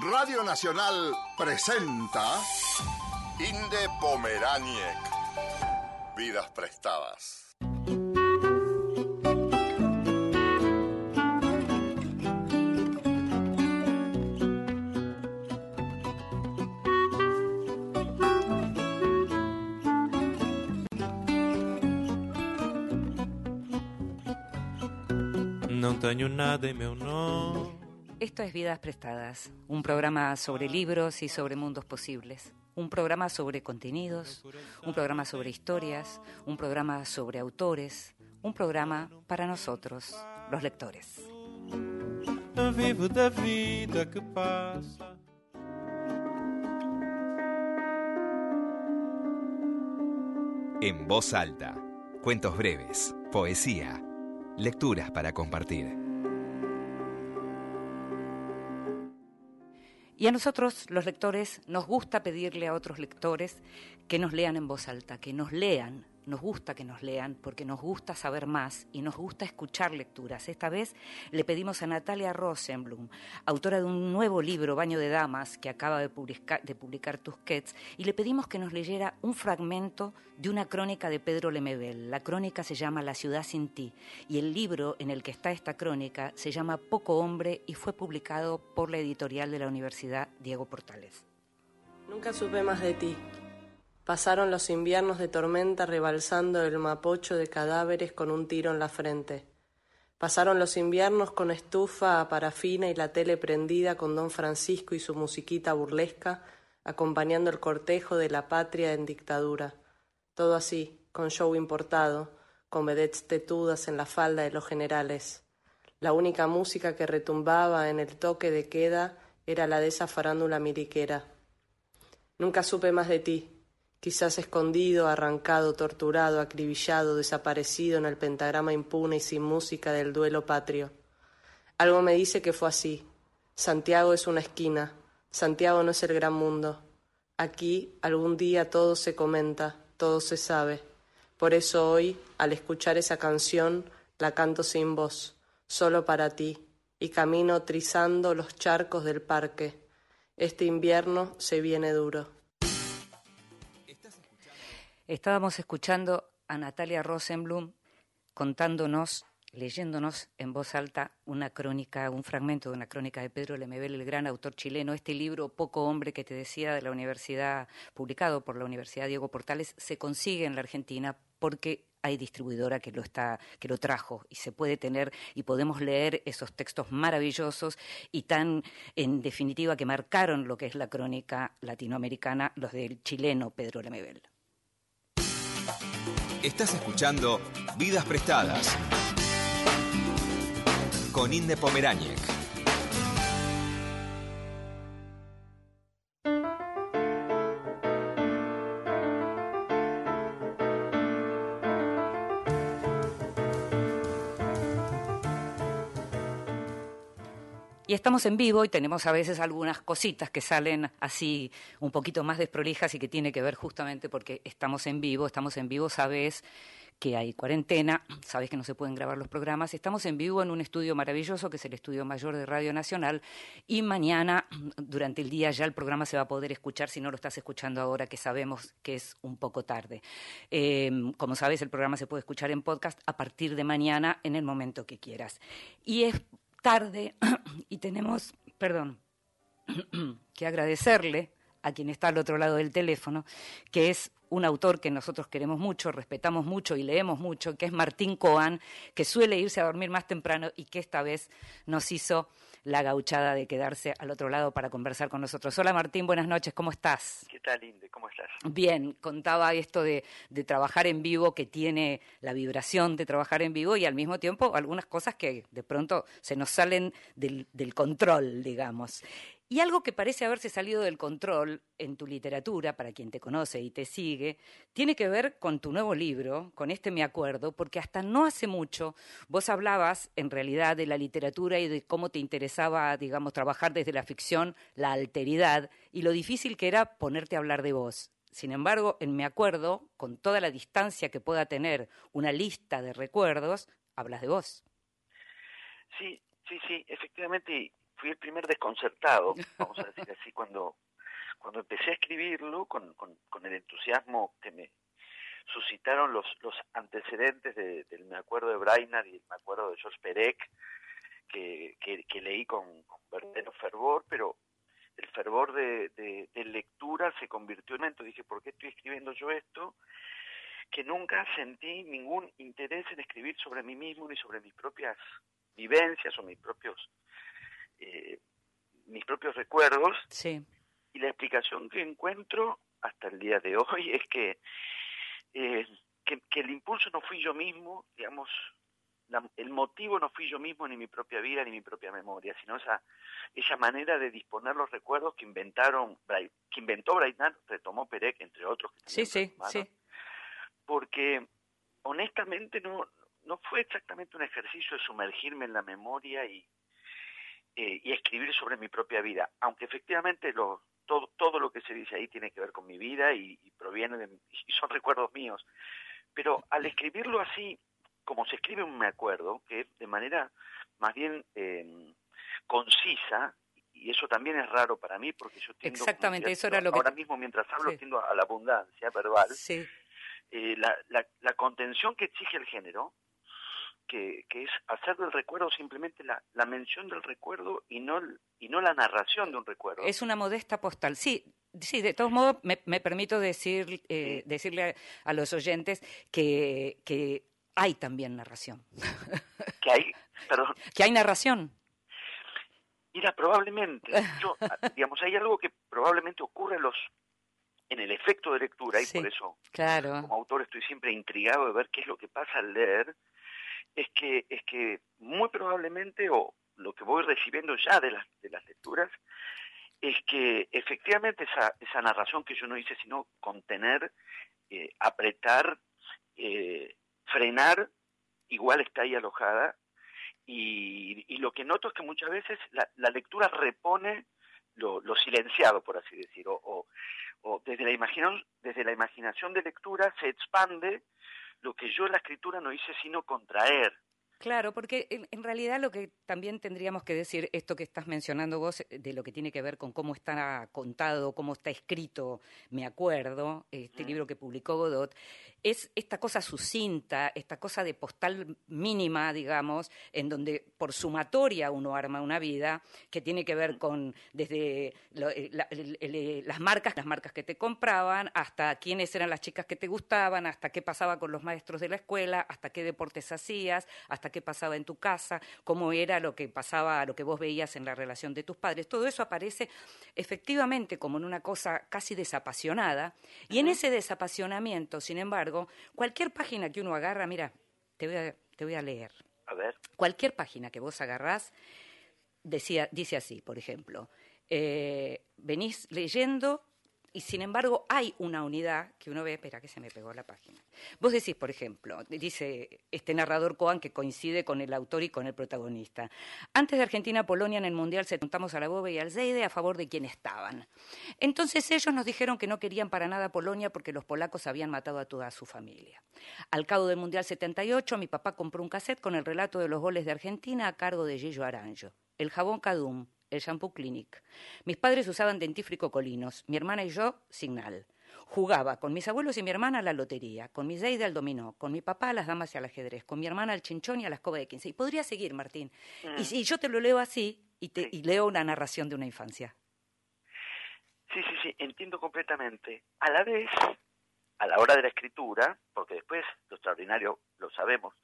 Radio Nacional presenta Inde Pomeraniec. Vidas prestadas. No tengo nada en mi no. Esto es Vidas Prestadas, un programa sobre libros y sobre mundos posibles, un programa sobre contenidos, un programa sobre historias, un programa sobre autores, un programa para nosotros, los lectores. Vivo da vida que pasa. En voz alta, cuentos breves, poesía, lecturas para compartir. Y a nosotros, los lectores, nos gusta pedirle a otros lectores que nos lean en voz alta, que nos lean. Nos gusta que nos lean porque nos gusta saber más y nos gusta escuchar lecturas. Esta vez le pedimos a Natalia Rosenblum, autora de un nuevo libro, Baño de Damas, que acaba de publicar, de publicar Tusquets, y le pedimos que nos leyera un fragmento de una crónica de Pedro Lemebel. La crónica se llama La ciudad sin ti y el libro en el que está esta crónica se llama Poco hombre y fue publicado por la editorial de la Universidad Diego Portales. Nunca supe más de ti. Pasaron los inviernos de tormenta rebalsando el mapocho de cadáveres con un tiro en la frente. Pasaron los inviernos con estufa a parafina y la tele prendida con don Francisco y su musiquita burlesca, acompañando el cortejo de la patria en dictadura. Todo así, con show importado, con vedettes tetudas en la falda de los generales. La única música que retumbaba en el toque de queda era la de esa farándula miliquera. Nunca supe más de ti, quizás escondido, arrancado, torturado, acribillado, desaparecido en el pentagrama impune y sin música del duelo patrio. Algo me dice que fue así. Santiago es una esquina, Santiago no es el gran mundo. Aquí algún día todo se comenta, todo se sabe. Por eso hoy, al escuchar esa canción, la canto sin voz, solo para ti, y camino trizando los charcos del parque. Este invierno se viene duro. Estábamos escuchando a Natalia Rosenblum contándonos, leyéndonos en voz alta una crónica, un fragmento de una crónica de Pedro Lemebel, el gran autor chileno. Este libro, Poco Hombre, que te decía de la universidad, publicado por la Universidad Diego Portales, se consigue en la Argentina porque hay distribuidora que lo está que lo trajo y se puede tener y podemos leer esos textos maravillosos y tan en definitiva que marcaron lo que es la crónica latinoamericana los del chileno Pedro Lemebel. Estás escuchando Vidas Prestadas con Inde Pomeráñez. Estamos en vivo y tenemos a veces algunas cositas que salen así un poquito más desprolijas y que tiene que ver justamente porque estamos en vivo, estamos en vivo, sabes que hay cuarentena, sabes que no se pueden grabar los programas, estamos en vivo en un estudio maravilloso que es el Estudio Mayor de Radio Nacional y mañana durante el día ya el programa se va a poder escuchar si no lo estás escuchando ahora que sabemos que es un poco tarde. Eh, como sabes el programa se puede escuchar en podcast a partir de mañana en el momento que quieras. Y es tarde y tenemos, perdón, que agradecerle a quien está al otro lado del teléfono, que es un autor que nosotros queremos mucho, respetamos mucho y leemos mucho, que es Martín Coan, que suele irse a dormir más temprano y que esta vez nos hizo la gauchada de quedarse al otro lado para conversar con nosotros. Hola Martín, buenas noches, ¿cómo estás? ¿Qué tal, Inde? ¿Cómo estás? Bien, contaba esto de, de, trabajar en vivo, que tiene la vibración de trabajar en vivo y al mismo tiempo algunas cosas que de pronto se nos salen del, del control, digamos. Y algo que parece haberse salido del control en tu literatura, para quien te conoce y te sigue, tiene que ver con tu nuevo libro, con este Me Acuerdo, porque hasta no hace mucho vos hablabas en realidad de la literatura y de cómo te interesaba, digamos, trabajar desde la ficción, la alteridad y lo difícil que era ponerte a hablar de vos. Sin embargo, en Me Acuerdo, con toda la distancia que pueda tener una lista de recuerdos, hablas de vos. Sí, sí, sí, efectivamente fui el primer desconcertado, vamos a decir así, cuando, cuando empecé a escribirlo con, con, con el entusiasmo que me suscitaron los, los antecedentes de- del Me acuerdo de Brainerd y el Me acuerdo de George Perec, que, que, que leí con, con verdadero fervor, pero el fervor de, de, de lectura se convirtió en momento. Dije, ¿por qué estoy escribiendo yo esto? Que nunca sentí ningún interés en escribir sobre mí mismo ni sobre mis propias vivencias o mis propios eh, mis propios recuerdos Sí. y la explicación que encuentro hasta el día de hoy es que eh, que, que el impulso no fui yo mismo, digamos, la- el motivo no fui yo mismo ni mi propia vida ni mi propia memoria, sino esa esa manera de disponer los recuerdos que inventaron que inventó Brainard, retomó Perec entre otros que Sí, sí, retomaron, sí. porque honestamente no no fue exactamente un ejercicio de sumergirme en la memoria y eh, y escribir sobre mi propia vida, aunque efectivamente lo, todo, todo lo que se dice ahí tiene que ver con mi vida y, y proviene de y son recuerdos míos, pero al escribirlo así, como se escribe un me acuerdo, que es de manera más bien eh, concisa, y eso también es raro para mí porque yo tiendo, Exactamente, eso era lo ahora mismo mientras hablo Sí. tiendo a la abundancia verbal, Sí. eh, la, la, la contención que exige el género, que, que es hacer del recuerdo simplemente la, la mención del recuerdo y no, y no la narración de un recuerdo. Es una modesta postal. Sí, sí, de todos modos me, me permito decir, eh, decirle a, a los oyentes que, que hay también narración. Que hay, perdón, que hay narración. mira, probablemente, yo, digamos, hay algo que probablemente ocurre en los en el efecto de lectura, y Sí. por eso Claro. como autor estoy siempre intrigado de ver qué es lo que pasa al leer, es que, es que muy probablemente, o lo que voy recibiendo ya de las, de las lecturas, es que efectivamente esa, esa narración que yo no hice sino contener, eh, apretar, eh, frenar, igual está ahí alojada, y, y lo que noto es que muchas veces la, lectura repone lo, lo silenciado, por así decir, o, o- o desde la imaginación, desde la imaginación de lectura se expande lo que yo en la escritura no hice sino contraer. Claro, porque en, en realidad lo que también tendríamos que decir, esto que estás mencionando vos, eh, de lo que tiene que ver con cómo está contado, cómo está escrito, me acuerdo, este libro que publicó Godot, es esta cosa sucinta, esta cosa de postal mínima, digamos, en donde por sumatoria uno arma una vida que tiene que ver con desde lo- eh, la- el- el- eh, las marcas, las marcas que te compraban, hasta quiénes eran las chicas que te gustaban, hasta qué pasaba con los maestros de la escuela, hasta qué deportes hacías, hasta qué pasaba en tu casa, cómo era lo que pasaba, lo que vos veías en la relación de tus padres. Todo eso aparece efectivamente como en una cosa casi desapasionada. Y en ese desapasionamiento, sin embargo, cualquier página que uno agarra, mira, te voy a, te voy a leer. A ver, Cualquier página que vos agarrás decía, dice así, por ejemplo, eh, venís leyendo y sin embargo hay una unidad que uno ve, espera que se me pegó la página. Vos decís, por ejemplo, dice este narrador Coan que coincide con el autor y con el protagonista. Antes de Argentina-Polonia en el Mundial se juntamos a la Bobe y al Zeide a favor de quien estaban. Entonces ellos nos dijeron que no querían para nada Polonia porque los polacos habían matado a toda su familia. Al cabo del Mundial 78, mi papá compró un cassette con el relato de los goles de Argentina a cargo de Yello Aranjo. El jabón Cadum, el shampoo Clinic. Mis padres usaban dentífrico Colinos, mi hermana y yo Signal. Jugaba con mis abuelos y mi hermana a la lotería, con mi Zeide al dominó, con mi papá a las damas y al ajedrez, con mi hermana al chinchón y a la escoba de 15. Y podría seguir, Martín. Y si yo te lo leo así y, te, y leo una narración de una infancia. sí, sí, sí, entiendo completamente. A la vez, a la hora de la escritura, porque después lo extraordinario, lo sabemos,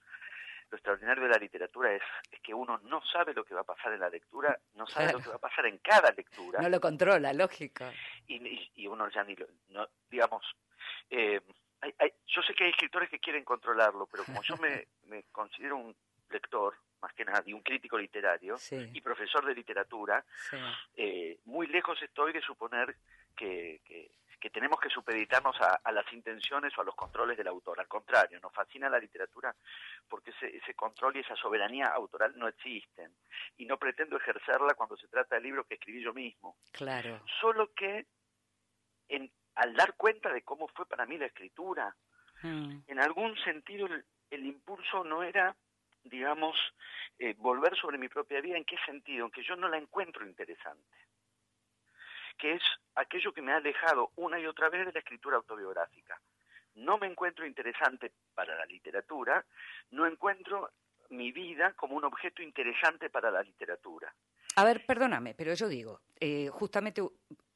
lo extraordinario de la literatura es, es que uno no sabe lo que va a pasar en la lectura, no sabe Claro. lo que va a pasar en cada lectura. No lo controla, lógico. y, y- y uno ya ni lo, no, digamos, eh, hay- hay- yo sé que hay escritores que quieren controlarlo, pero como yo me, me considero un lector, más que nada, y un crítico literario, Sí, y profesor de literatura, sí. eh, muy lejos estoy de suponer que, que- que tenemos que supeditarnos a, a las intenciones o a los controles del autor. Al contrario, nos fascina la literatura porque ese, ese control y esa soberanía autoral no existen. Y no pretendo ejercerla cuando se trata de libros que escribí yo mismo Claro. solo que en, al dar cuenta de cómo fue para mí la escritura, Mm, en algún sentido el, el impulso no era digamos, eh, volver sobre mi propia vida. ¿En qué sentido? En que yo no la encuentro interesante. Que es aquello que me ha alejado una y otra vez de la escritura autobiográfica. No me encuentro interesante para la literatura, no encuentro mi vida como un objeto interesante para la literatura. A ver, perdóname, pero yo digo, eh, justamente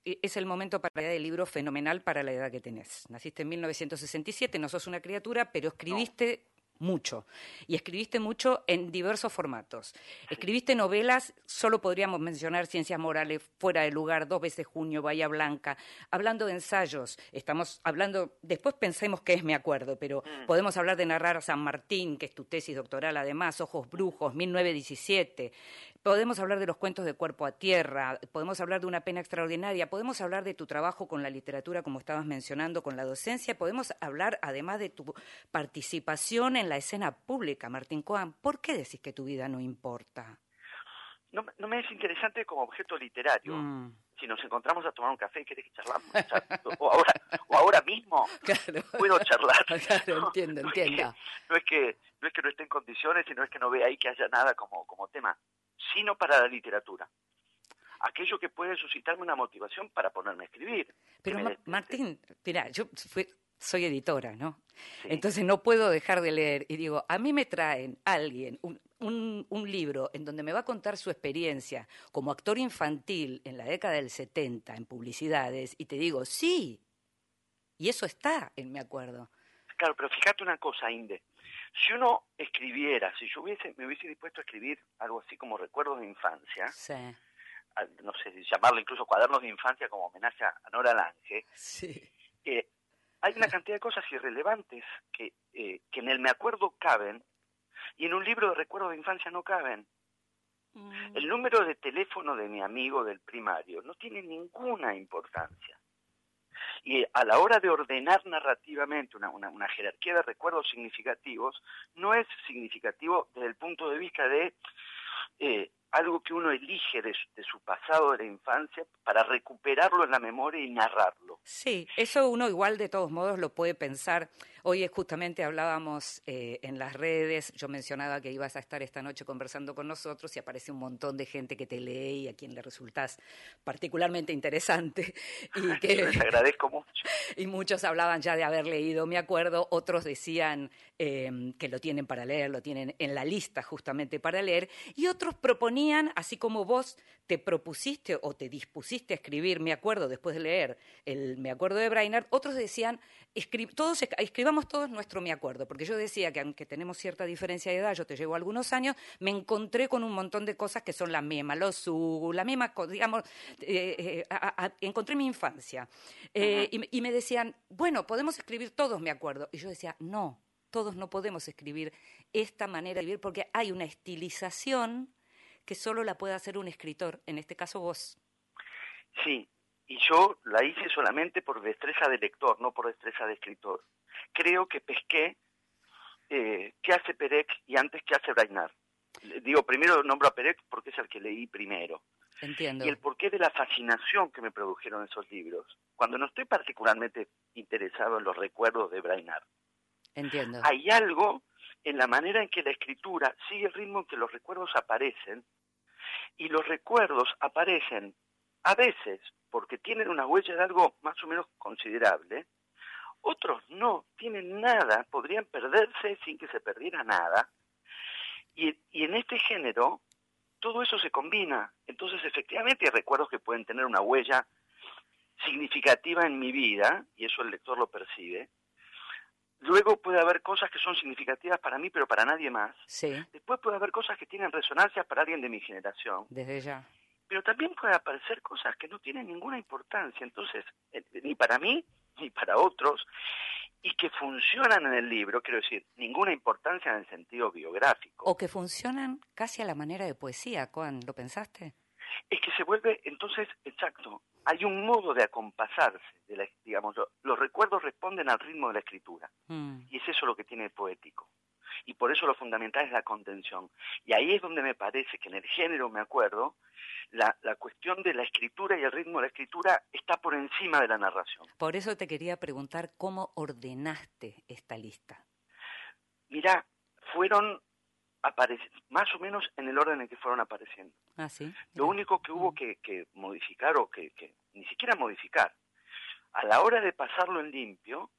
eh, es el momento para leer el libro fenomenal para la edad que tenés. Naciste en 1967, no sos una criatura, pero escribiste mucho. Y escribiste mucho en diversos formatos. Escribiste novelas, solo podríamos mencionar Ciencias Morales, Fuera de Lugar, Dos veces Junio, Bahía Blanca. Hablando de ensayos, estamos hablando, después pensemos que es Me Acuerdo, pero Mm. podemos hablar de narrar a San Martín, que es tu tesis doctoral además, Ojos Brujos, 1917. Podemos hablar de los cuentos de Cuerpo a Tierra, podemos hablar de Una Pena Extraordinaria, podemos hablar de tu trabajo con la literatura, como estabas mencionando, con la docencia, podemos hablar además de tu participación en la escena pública, Martín Coan. ¿Por qué decís que tu vida no importa? No, me- no me es interesante como objeto literario. Mm, Si nos encontramos a tomar un café, ¿querés que charlamos? Char- o, ahora, o ahora mismo claro. puedo charlar. Claro, entiendo, No es que- entiendo. No es que no es que no esté en condiciones, sino es que no vea ahí que haya nada como, como tema, sino para la literatura. Aquello que puede suscitarme una motivación para ponerme a escribir. Pero Ma-. Martín, mira, yo fui- soy editora, ¿no? Sí. Entonces no puedo dejar de leer y digo, a mí me traen alguien un, un- un libro en donde me va a contar su experiencia como actor infantil en la década del 70 en publicidades y te digo, sí, y eso está en mi acuerdo. Claro, pero fíjate una cosa, Inde. Si uno escribiera, si yo hubiese, me hubiese dispuesto a escribir algo así como recuerdos de infancia, Sí, a- no sé, llamarlo incluso cuadernos de infancia como homenaje a Nora Lange, sí. eh, hay una cantidad de cosas irrelevantes que, eh, que en el me acuerdo caben y en un libro de recuerdos de infancia no caben. El número de teléfono de mi amigo del primario no tiene ninguna importancia. Y a la hora de ordenar narrativamente una, jerarquía de recuerdos significativos, no es significativo desde el punto de vista de eh, algo que uno elige de, su- de su pasado de la infancia para recuperarlo en la memoria y narrarlo. Sí, eso uno igual de todos modos lo puede pensar. Hoy es justamente hablábamos eh, en las redes, yo mencionaba que ibas a estar esta noche conversando con nosotros y aparece un montón de gente que te lee y a quien le resultás particularmente interesante y que Les agradezco mucho. y muchos hablaban ya de haber leído, me acuerdo, otros decían eh, que lo tienen para leer, lo tienen en la lista justamente para leer, y otros proponían, así como vos te propusiste o te dispusiste a escribir, me acuerdo, después de leer el me acuerdo de Brainerd, otros decían, escri- todos, esc- todos nuestro me acuerdo, porque yo decía que aunque tenemos cierta diferencia de edad, yo te llevo algunos años, me encontré con un montón de cosas que son las mismas, los su, la misma, co- digamos, eh, eh, a- a- encontré mi infancia. Eh, y, me- y me decían, bueno, podemos escribir todos, me acuerdo. Y yo decía, no, todos no podemos escribir esta manera de vivir porque hay una estilización que solo la puede hacer un escritor, en este caso vos. Sí, y yo la hice solamente por destreza de lector, no por destreza de escritor. Creo que pesqué eh, qué hace Perec y antes qué hace Brainard. Le- Digo, primero nombro a Perec porque es el que leí primero. Entiendo. Y el porqué de la fascinación que me produjeron esos libros. Cuando no estoy particularmente interesado en los recuerdos de Brainard, Entiendo. hay algo en la manera en que la escritura sigue el ritmo en que los recuerdos aparecen y los recuerdos aparecen a veces porque tienen una huella de algo más o menos considerable, otros no, tienen nada, podrían perderse sin que se perdiera nada, y, y en este género todo eso se combina, entonces efectivamente hay recuerdos que pueden tener una huella significativa en mi vida, y eso el lector lo percibe, Luego puede haber cosas que son significativas para mí, pero para nadie más. Sí, Después puede haber cosas que tienen resonancias para alguien de mi generación. desde ya. Pero también puede aparecer cosas que no tienen ninguna importancia, entonces, eh, ni para mí, ni para otros, y que funcionan en el libro, quiero decir, ninguna importancia en el sentido biográfico. O que funcionan casi a la manera de poesía, Juan, ¿lo pensaste? Es que se vuelve, entonces, exacto, hay un modo de acompasarse, de la, digamos, lo- los recuerdos responden al ritmo de la escritura. Mm, Y es eso lo que tiene el poético. Y por eso lo fundamental es la contención. Y ahí es donde me parece que en el género, me acuerdo, la, la cuestión de la escritura y el ritmo de la escritura está por encima de la narración. Por eso te quería preguntar cómo ordenaste esta lista. Mirá, fueron más o menos en el orden en que fueron apareciendo. Ah, sí. Lo único que hubo que, que modificar o que, que ni siquiera modificar, a la hora de pasarlo en limpio,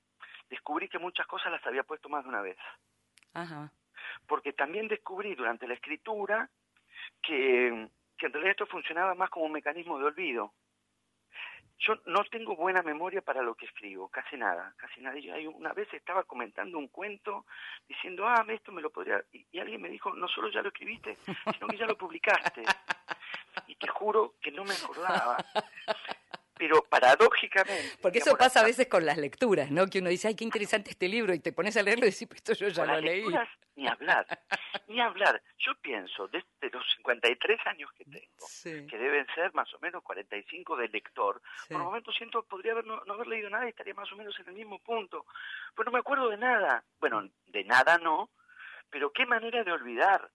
descubrí que muchas cosas las había puesto más de una vez. Ajá. Porque también descubrí durante la escritura que, que en realidad esto funcionaba más como un mecanismo de olvido. Yo no tengo buena memoria para lo que escribo, casi nada, casi nada. Yo una vez estaba comentando un cuento diciendo, ah, esto me lo podría... Y, y alguien me dijo, no solo ya lo escribiste, sino que ya lo publicaste. Y te juro que no me acordaba. Pero paradójicamente... Porque eso pasa a veces con las lecturas, ¿no? Que uno dice, ay, qué interesante este libro, y te pones a leerlo y decís, "Pero esto yo ya Con lo las leí. lecturas, ni hablar, ni hablar. Yo pienso, desde los 53 años que tengo, Sí, que deben ser más o menos 45 de lector, sí. por momentos siento que podría haber no, no haber leído nada y estaría más o menos en el mismo punto. Pues no me acuerdo de nada. Bueno, de nada no, pero qué manera de olvidar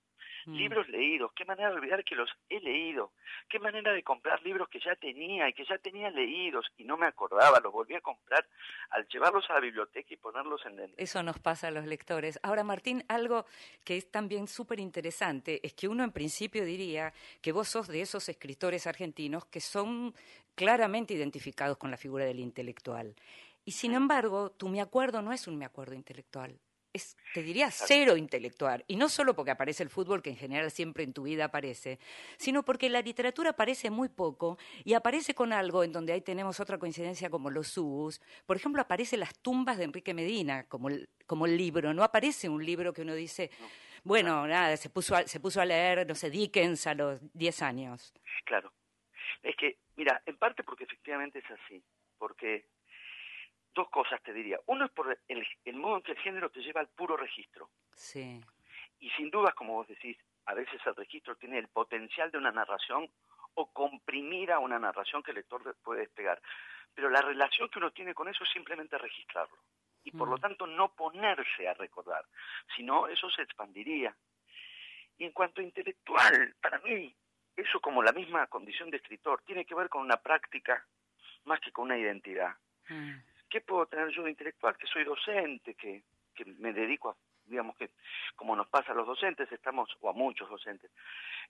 Mm. libros leídos, qué manera de olvidar que los he leído, qué manera de comprar libros que ya tenía y que ya tenía leídos y no me acordaba, los volví a comprar al llevarlos a la biblioteca y ponerlos en el... Eso nos pasa a los lectores. Ahora, Martín, algo que es también súper interesante es que uno en principio diría que vos sos de esos escritores argentinos que son claramente identificados con la figura del intelectual. Y sin embargo, tu me acuerdo no es un me acuerdo intelectual. Es, te diría, cero intelectual. Y no solo porque aparece el fútbol, que en general siempre en tu vida aparece, sino porque la literatura aparece muy poco y aparece con algo en donde ahí tenemos otra coincidencia como los subus. Por ejemplo, aparecen las tumbas de Enrique Medina como el, como el libro. No aparece un libro que uno dice, bueno, nada, se puso a, se puso a leer, no sé, Dickens a los 10 años. Claro. Es que, mira, en parte porque efectivamente es así, porque dos cosas te diría. Uno es por el, el modo en que el género te lleva al puro registro. Sí. Y sin dudas, como vos decís, a veces el registro tiene el potencial de una narración o comprimir a una narración que el lector puede despegar. Pero la relación que uno tiene con eso es simplemente registrarlo. Y por lo Mm. tanto no ponerse a recordar, sino eso se expandiría. Y en cuanto a intelectual, para mí, eso como la misma condición de escritor, tiene que ver con una práctica más que con una identidad. Mm. ¿Qué puedo tener yo intelectual? Que soy docente, que, que me dedico a, digamos que, como nos pasa a los docentes, estamos, o a muchos docentes,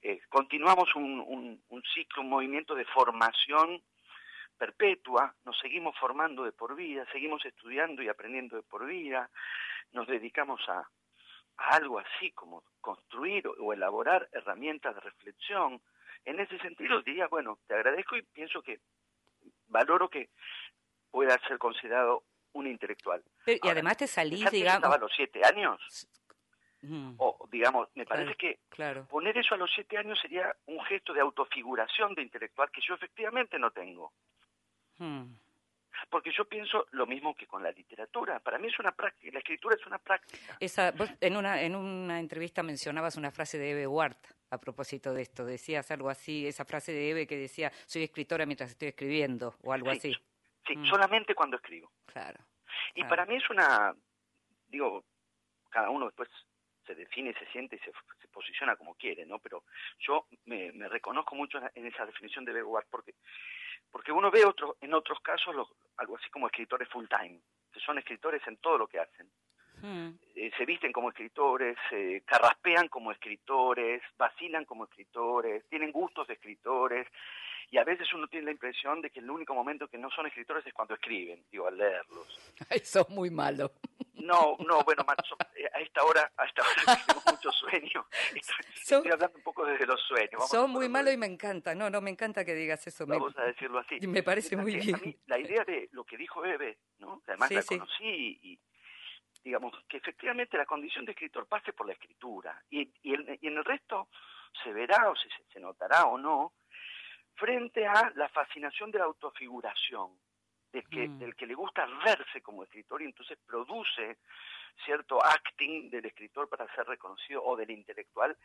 eh, continuamos un, un, ciclo, un movimiento de formación perpetua, nos seguimos formando de por vida, seguimos estudiando y aprendiendo de por vida, nos dedicamos a, a algo así como construir o elaborar herramientas de reflexión. En ese sentido diría, bueno, te agradezco y pienso que valoro que pueda ser considerado un intelectual. Pero- y además te salís, digamos... estaba a los siete años, Mm, o digamos, me Claro. parece que claro. poner eso a los siete años sería un gesto de autofiguración de intelectual que yo efectivamente no tengo. Mm. Porque yo pienso lo mismo que con la literatura. Para mí es una práctica, la escritura es una práctica. Esa, vos en una, en una entrevista mencionabas una frase de Eve Ward a propósito de esto. Decías algo así, esa frase de Eve que decía, soy escritora mientras estoy escribiendo, o algo Sí. así. Sí, Mm. solamente cuando escribo. Claro. Y Claro. para mí es una, digo, cada uno después se define, se siente y se, se posiciona como quiere, ¿no? Pero yo me, me reconozco mucho en, esa definición de Begward porque porque uno ve otro, en otros casos los- algo así como escritores full time, que son escritores en todo lo que hacen. Mm. Eh, se visten como escritores, eh, carraspean como escritores, vacilan como escritores, tienen gustos de escritores, y a veces uno tiene la impresión de que el único momento que no son escritores es cuando escriben, digo, al leerlos. Ay, sos muy malo. No, no, bueno, eh, a esta hora, a esta hora tengo mucho sueño. Estoy, Son- estoy hablando un poco desde los sueños. vamos a Sos muy ponerlo malo y me encanta. No, no, me encanta que digas eso. Me- Vamos a decirlo así. y me parece muy a bien. mí la idea de lo que dijo Eve, ¿no? que además Sí, la sí. conocí y, digamos, que efectivamente la condición de escritor pase por la escritura y, y, el- y en el resto se verá o se, se notará o no frente a la fascinación de la autofiguración, del que, Mm. del que le gusta verse como escritor y entonces produce cierto acting del escritor para ser reconocido o del intelectual,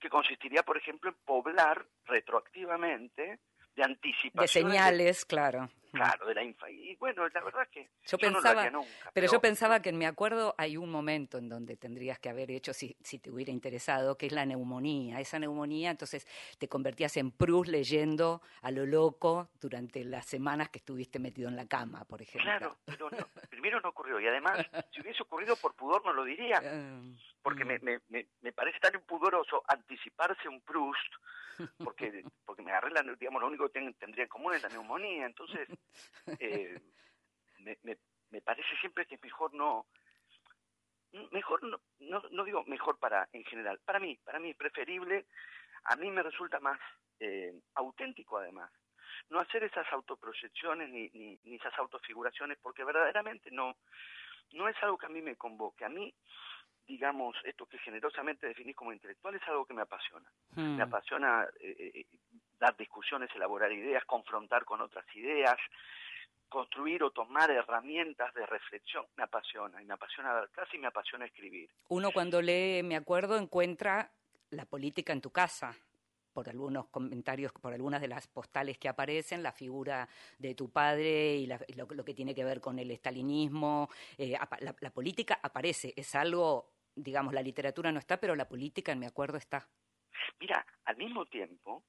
que consistiría, por ejemplo, en poblar retroactivamente de de anticipaciones señales, claro. Claro, de la infa. Y bueno, la verdad es que Yo no lo pensaba, haría nunca, pero yo pensaba que en mi acuerdo hay un momento en donde tendrías que haber hecho, si, si te hubiera interesado, que es la neumonía. Esa neumonía, entonces te convertías en Proust leyendo a lo loco durante las semanas que estuviste metido en la cama, por ejemplo. Claro, pero no, primero no ocurrió. Y además, si hubiese ocurrido por pudor, no lo diría. Porque mm. me, me, me, me parece tan impudoroso anticiparse un Proust, porque, porque me agarré, la, digamos, lo único que ten- tendría en común es la neumonía. Entonces, eh, me, me, me parece siempre que es mejor no, mejor no, no, no digo mejor para en general, para mí, para mí es preferible, a mí me resulta más eh, auténtico además, no hacer esas autoproyecciones ni, ni, ni esas autofiguraciones, porque verdaderamente no, no es algo que a mí me convoque, a mí digamos, esto que generosamente definís como intelectual es algo que me apasiona. mm. Me apasiona eh, eh, dar discusiones, elaborar ideas, confrontar con otras ideas, construir o tomar herramientas de reflexión. Me apasiona, y me apasiona dar clase y me apasiona escribir. Uno cuando lee, me acuerdo, encuentra la política en tu casa. Por algunos comentarios, por algunas de las postales que aparecen, la figura de tu padre y, la- y lo, lo que tiene que ver con el estalinismo. eh, la, la política aparece, es algo, digamos, la literatura no está, pero la política, en me acuerdo, está. Mira, al mismo tiempo,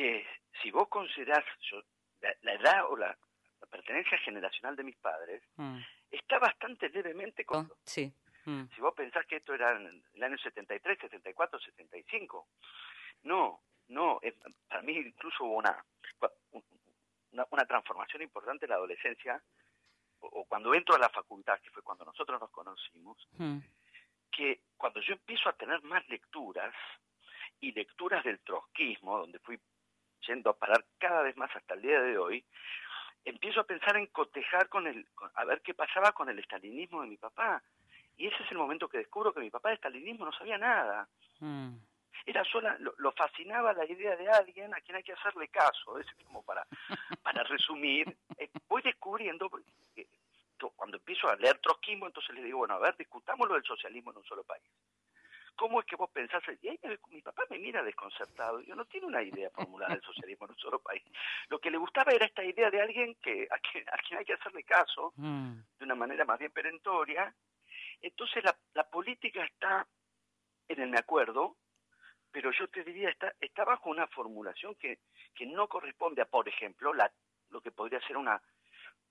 eh, si vos considerás yo, la, la edad o la, la pertenencia generacional de mis padres, Mm. está bastante levemente con... Oh, sí. mm. Si vos pensás que esto era en el año 73, 74, 75, no, no, es- para mí incluso hubo una, una, una transformación importante en la adolescencia, o, o cuando entro a la facultad, que fue cuando nosotros nos conocimos, Mm. que cuando yo empiezo a tener más lecturas, y lecturas del trotskismo, donde fui yendo a parar cada vez más hasta el día de hoy, empiezo a pensar en cotejar con el, a ver qué pasaba con el estalinismo de mi papá. Y ese es el momento que descubro que mi papá de estalinismo no sabía nada. Mm. Era sola, lo, lo fascinaba la idea de alguien a quien hay que hacerle caso. Es como para, para resumir. Eh, voy descubriendo, cuando empiezo a leer trotskismo, entonces le digo, bueno, a ver, discutamos lo del socialismo en un solo país. ¿Cómo es que vos pensás? Y ahí me- mi papá me mira desconcertado. Yo no tiene una idea formulada del socialismo en un solo país. Lo que le gustaba era esta idea de alguien que a quien, a quien hay que hacerle caso Mm. de una manera más bien perentoria. Entonces la, la política está en el me acuerdo, pero yo te diría, está, está bajo una formulación que, que no corresponde a, por ejemplo, la, lo que podría ser una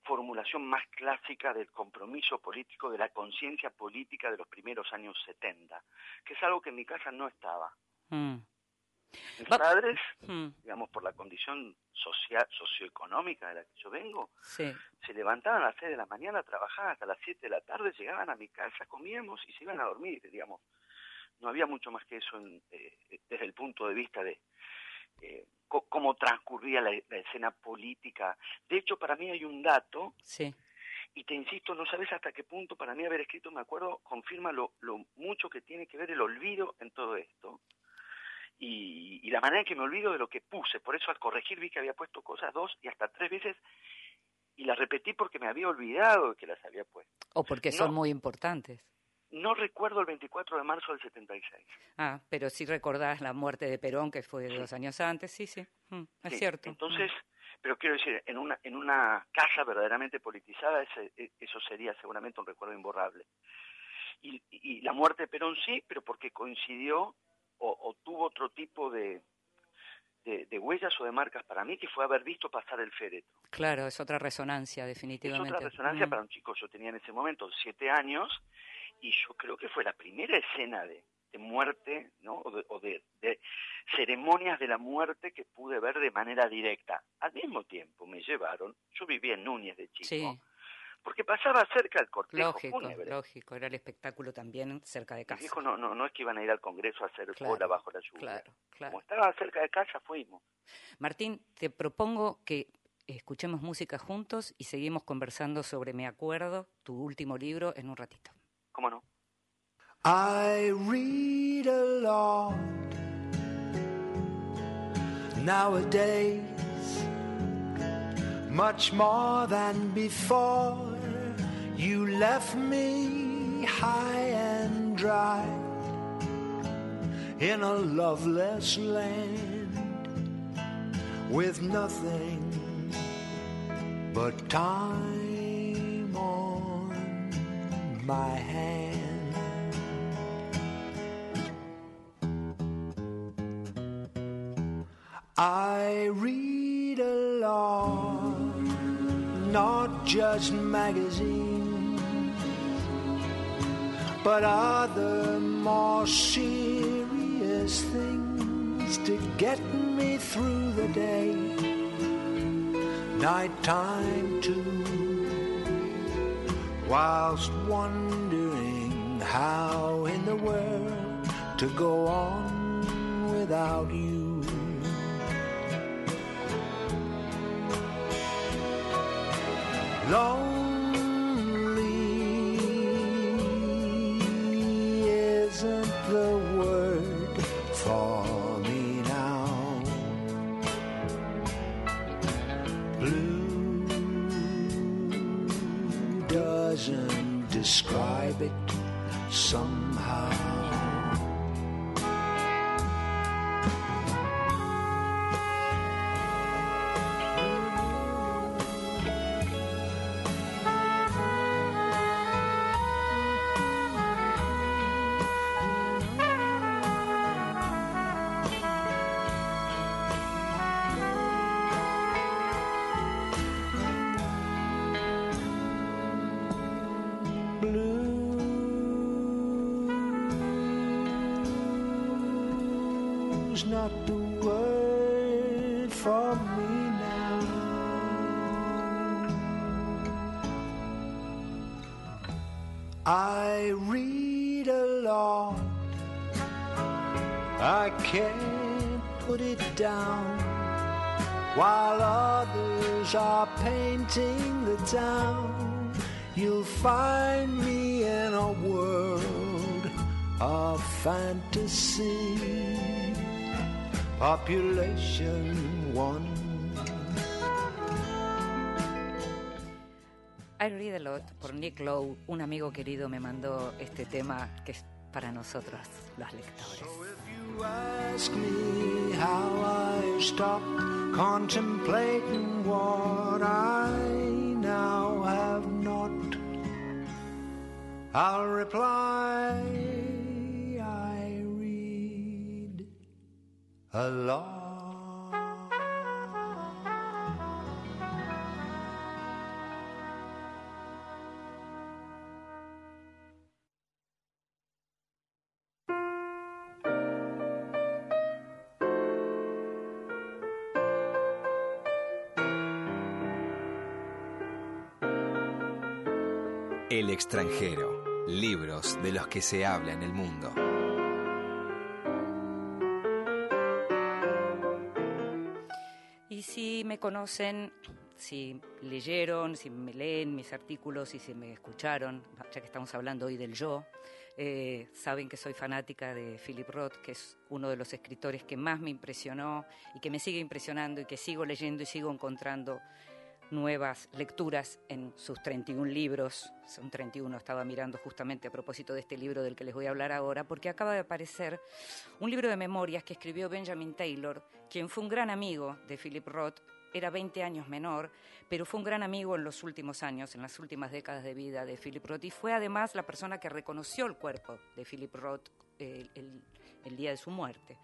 formulación más clásica del compromiso político, de la conciencia política de los primeros años 70, que es algo que en mi casa no estaba. Mm. Mis padres, Mm. digamos, por la condición social, socioeconómica de la que yo vengo, Sí. se levantaban a las 6 de la mañana, trabajaban hasta las 7 de la tarde, llegaban a mi casa, comíamos y se iban a dormir, digamos. No había mucho más que eso en, eh, desde el punto de vista de eh, cómo transcurría la, la escena política. De hecho, para mí hay un dato, Sí. y te insisto, no sabes hasta qué punto para mí haber escrito, me acuerdo, confirma lo, lo mucho que tiene que ver el olvido en todo esto. Y, y la manera en que me olvido de lo que puse. Por eso al corregir vi que había puesto cosas dos y hasta tres veces y las repetí porque me había olvidado de que las había puesto. O porque son muy importantes. No recuerdo el 24 de marzo del 76. Ah, pero sí recordás la muerte de Perón, que fue dos años antes, sí, sí, mm, es Sí, cierto. Entonces, pero quiero decir, en una, en una casa verdaderamente politizada, ese- e- eso sería seguramente un recuerdo imborrable. Y, y la muerte de Perón sí, pero porque coincidió o, o tuvo otro tipo de, de, de huellas o de marcas para mí, que fue haber visto pasar el féretro. Mm, Claro, es otra resonancia, Es definitivamente. otra resonancia Mm, para un chico, yo tenía en ese momento siete años, y yo creo que fue la primera escena de, de muerte, ¿no? O, de, o de- de ceremonias de la muerte que pude ver de manera directa. Al mismo tiempo me llevaron, yo vivía en Núñez de chico, Sí, porque pasaba cerca el cortejo lógico, fúnebre. lógico, era el espectáculo también cerca de casa. hijos no, no, no es que iban a ir al Congreso a hacer Claro, cola bajo la lluvia. Claro, claro. Como estaba cerca de casa, fuimos. Martín, te propongo que escuchemos música juntos y seguimos conversando sobre Me Acuerdo, tu último libro, en un ratito. ¿Cómo no? I read a lot nowadays, much more than before. You left me high and dry in a loveless land with nothing but time my hand. I read a lot, not just magazines, but other more serious things to get me through the day. Nighttime too, whilst wondering how in the world to go on without you. Lonely can't put it down. While others are painting the town, you'll find me in a world of fantasy. Population one. I Read a Lot por Nick Lowe, un amigo querido me mandó este tema que es para nosotros los lectores. You ask me how I stopped contemplating what I now have not. I'll reply, I read a extranjero. Libros de los que se habla en el mundo. Y si me conocen, si leyeron, si me leen mis artículos y si me escucharon, ya que estamos hablando hoy del yo, eh, saben que soy fanática de Philip Roth, que es uno de los escritores que más me impresionó y que me sigue impresionando y que sigo leyendo y sigo encontrando nuevas lecturas en sus 31 libros. Son 31, estaba mirando justamente a propósito de este libro del que les voy a hablar ahora, porque acaba de aparecer un libro de memorias que escribió Benjamin Taylor, quien fue un gran amigo de Philip Roth, era 20 años menor, pero fue un gran amigo en los últimos años, en las últimas décadas de vida de Philip Roth, y fue además la persona que reconoció el cuerpo de Philip Roth eh, el, el día de su muerte.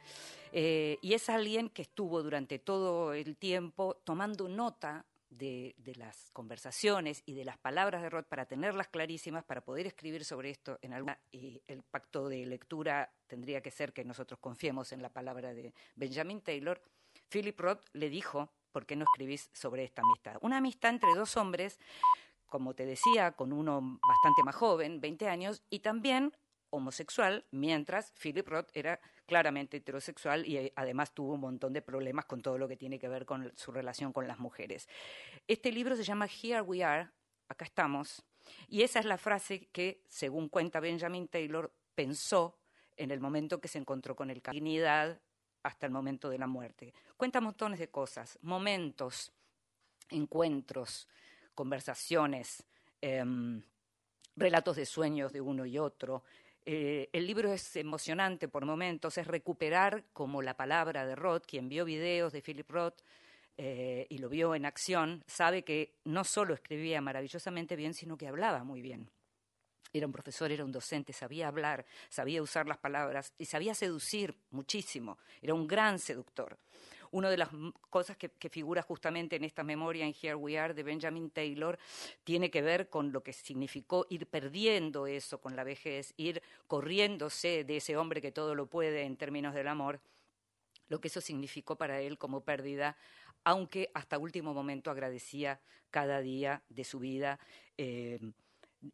Eh, y es alguien que estuvo durante todo el tiempo tomando nota de, las conversaciones y de las palabras de Roth para tenerlas clarísimas, para poder escribir sobre esto en alguna. Y el pacto de lectura tendría que ser que nosotros confiemos en la palabra de Benjamin Taylor. Philip Roth le dijo: ¿Por qué no escribís sobre esta amistad? Una amistad entre dos hombres, como te decía, con uno bastante más joven, 20 años, y también homosexual, mientras Philip Roth era claramente heterosexual y eh, además tuvo un montón de problemas con todo lo que tiene que ver con su relación con las mujeres. Este libro se llama Here We Are, acá estamos, y esa es la frase que, según cuenta Benjamin Taylor, pensó en el momento que se encontró con el dignidad hasta el momento de la muerte. Cuenta montones de cosas, momentos, encuentros, conversaciones, eh, relatos de sueños de uno y otro, eh, el libro es emocionante por momentos, es recuperar como la palabra de Roth, quien vio videos de Philip Roth, eh, y lo vio en acción, sabe que no solo escribía maravillosamente bien, sino que hablaba muy bien. Era un profesor, era un docente, sabía hablar, sabía usar las palabras y sabía seducir muchísimo. Era un gran seductor. Una de las cosas que, figura justamente en esta memoria en Here We Are de Benjamin Taylor tiene que ver con lo que significó ir perdiendo eso con la vejez, ir corriéndose de ese hombre que todo lo puede en términos del amor, lo que eso significó para él como pérdida aunque hasta último momento agradecía cada día de su vida. Eh,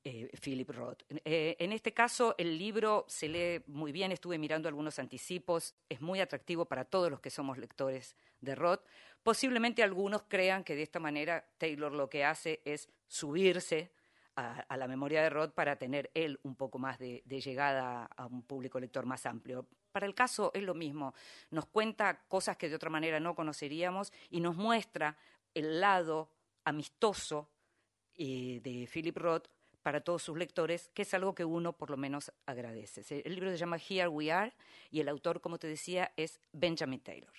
eh, Philip Roth. Eh, en este caso, el libro se lee muy bien, estuve mirando algunos anticipos, es muy atractivo para todos los que somos lectores de Roth. Posiblemente algunos crean que de esta manera Taylor lo que hace es subirse a, la memoria de Roth para tener él un poco más de, de llegada a un público lector más amplio. Para el caso es lo mismo, nos cuenta cosas que de otra manera no conoceríamos y nos muestra el lado amistoso eh, de Philip Roth para todos sus lectores, que es algo que uno por lo menos agradece. El libro se llama Here We Are y el autor, como te decía, es Benjamin Taylor.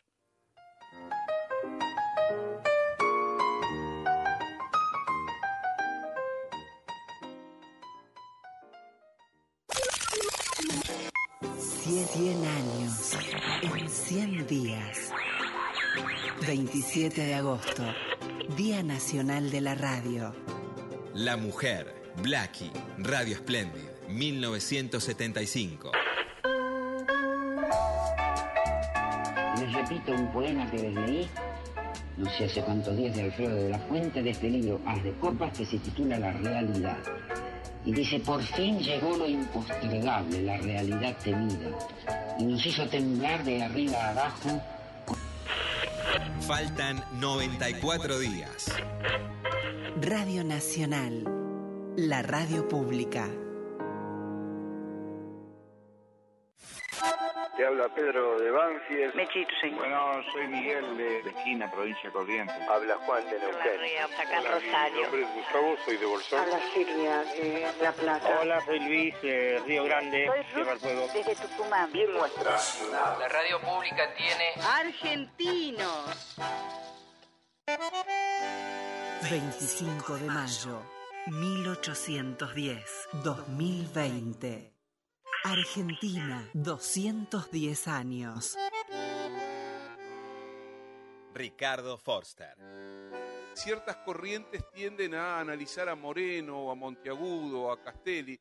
Cien años en 100 días. 27 de agosto, Día Nacional de la Radio. La mujer. Blackie, Radio Splendid, 1975. Les repito un poema que les leí, no sé hace cuántos días, de Alfredo de la Fuente, de este libro Haz de Copas, que se titula La Realidad. Y dice, por fin llegó lo impostergable, la realidad temida, y nos hizo temblar de arriba a abajo. Faltan 94 días. Radio Nacional la radio pública. Te habla Pedro de Banfield. Mechito, sí. Bueno, soy Miguel de, de Esquina, provincia de Corrientes. Habla Juan de Neuquén. Acá en Rosario. Mi nombre es Gustavo, soy de Bolsón. Habla Silvia de La Plata. Hola, soy Luis de Río Grande, soy Ruth, Fuego. Desde Tucumán. Bien nuestra ciudad. La radio pública tiene... Argentinos. 25 de mayo. 1810-2020. Argentina, 210 años. Ricardo Forster. Ciertas corrientes tienden a analizar a Moreno, o a Monteagudo, o a Castelli,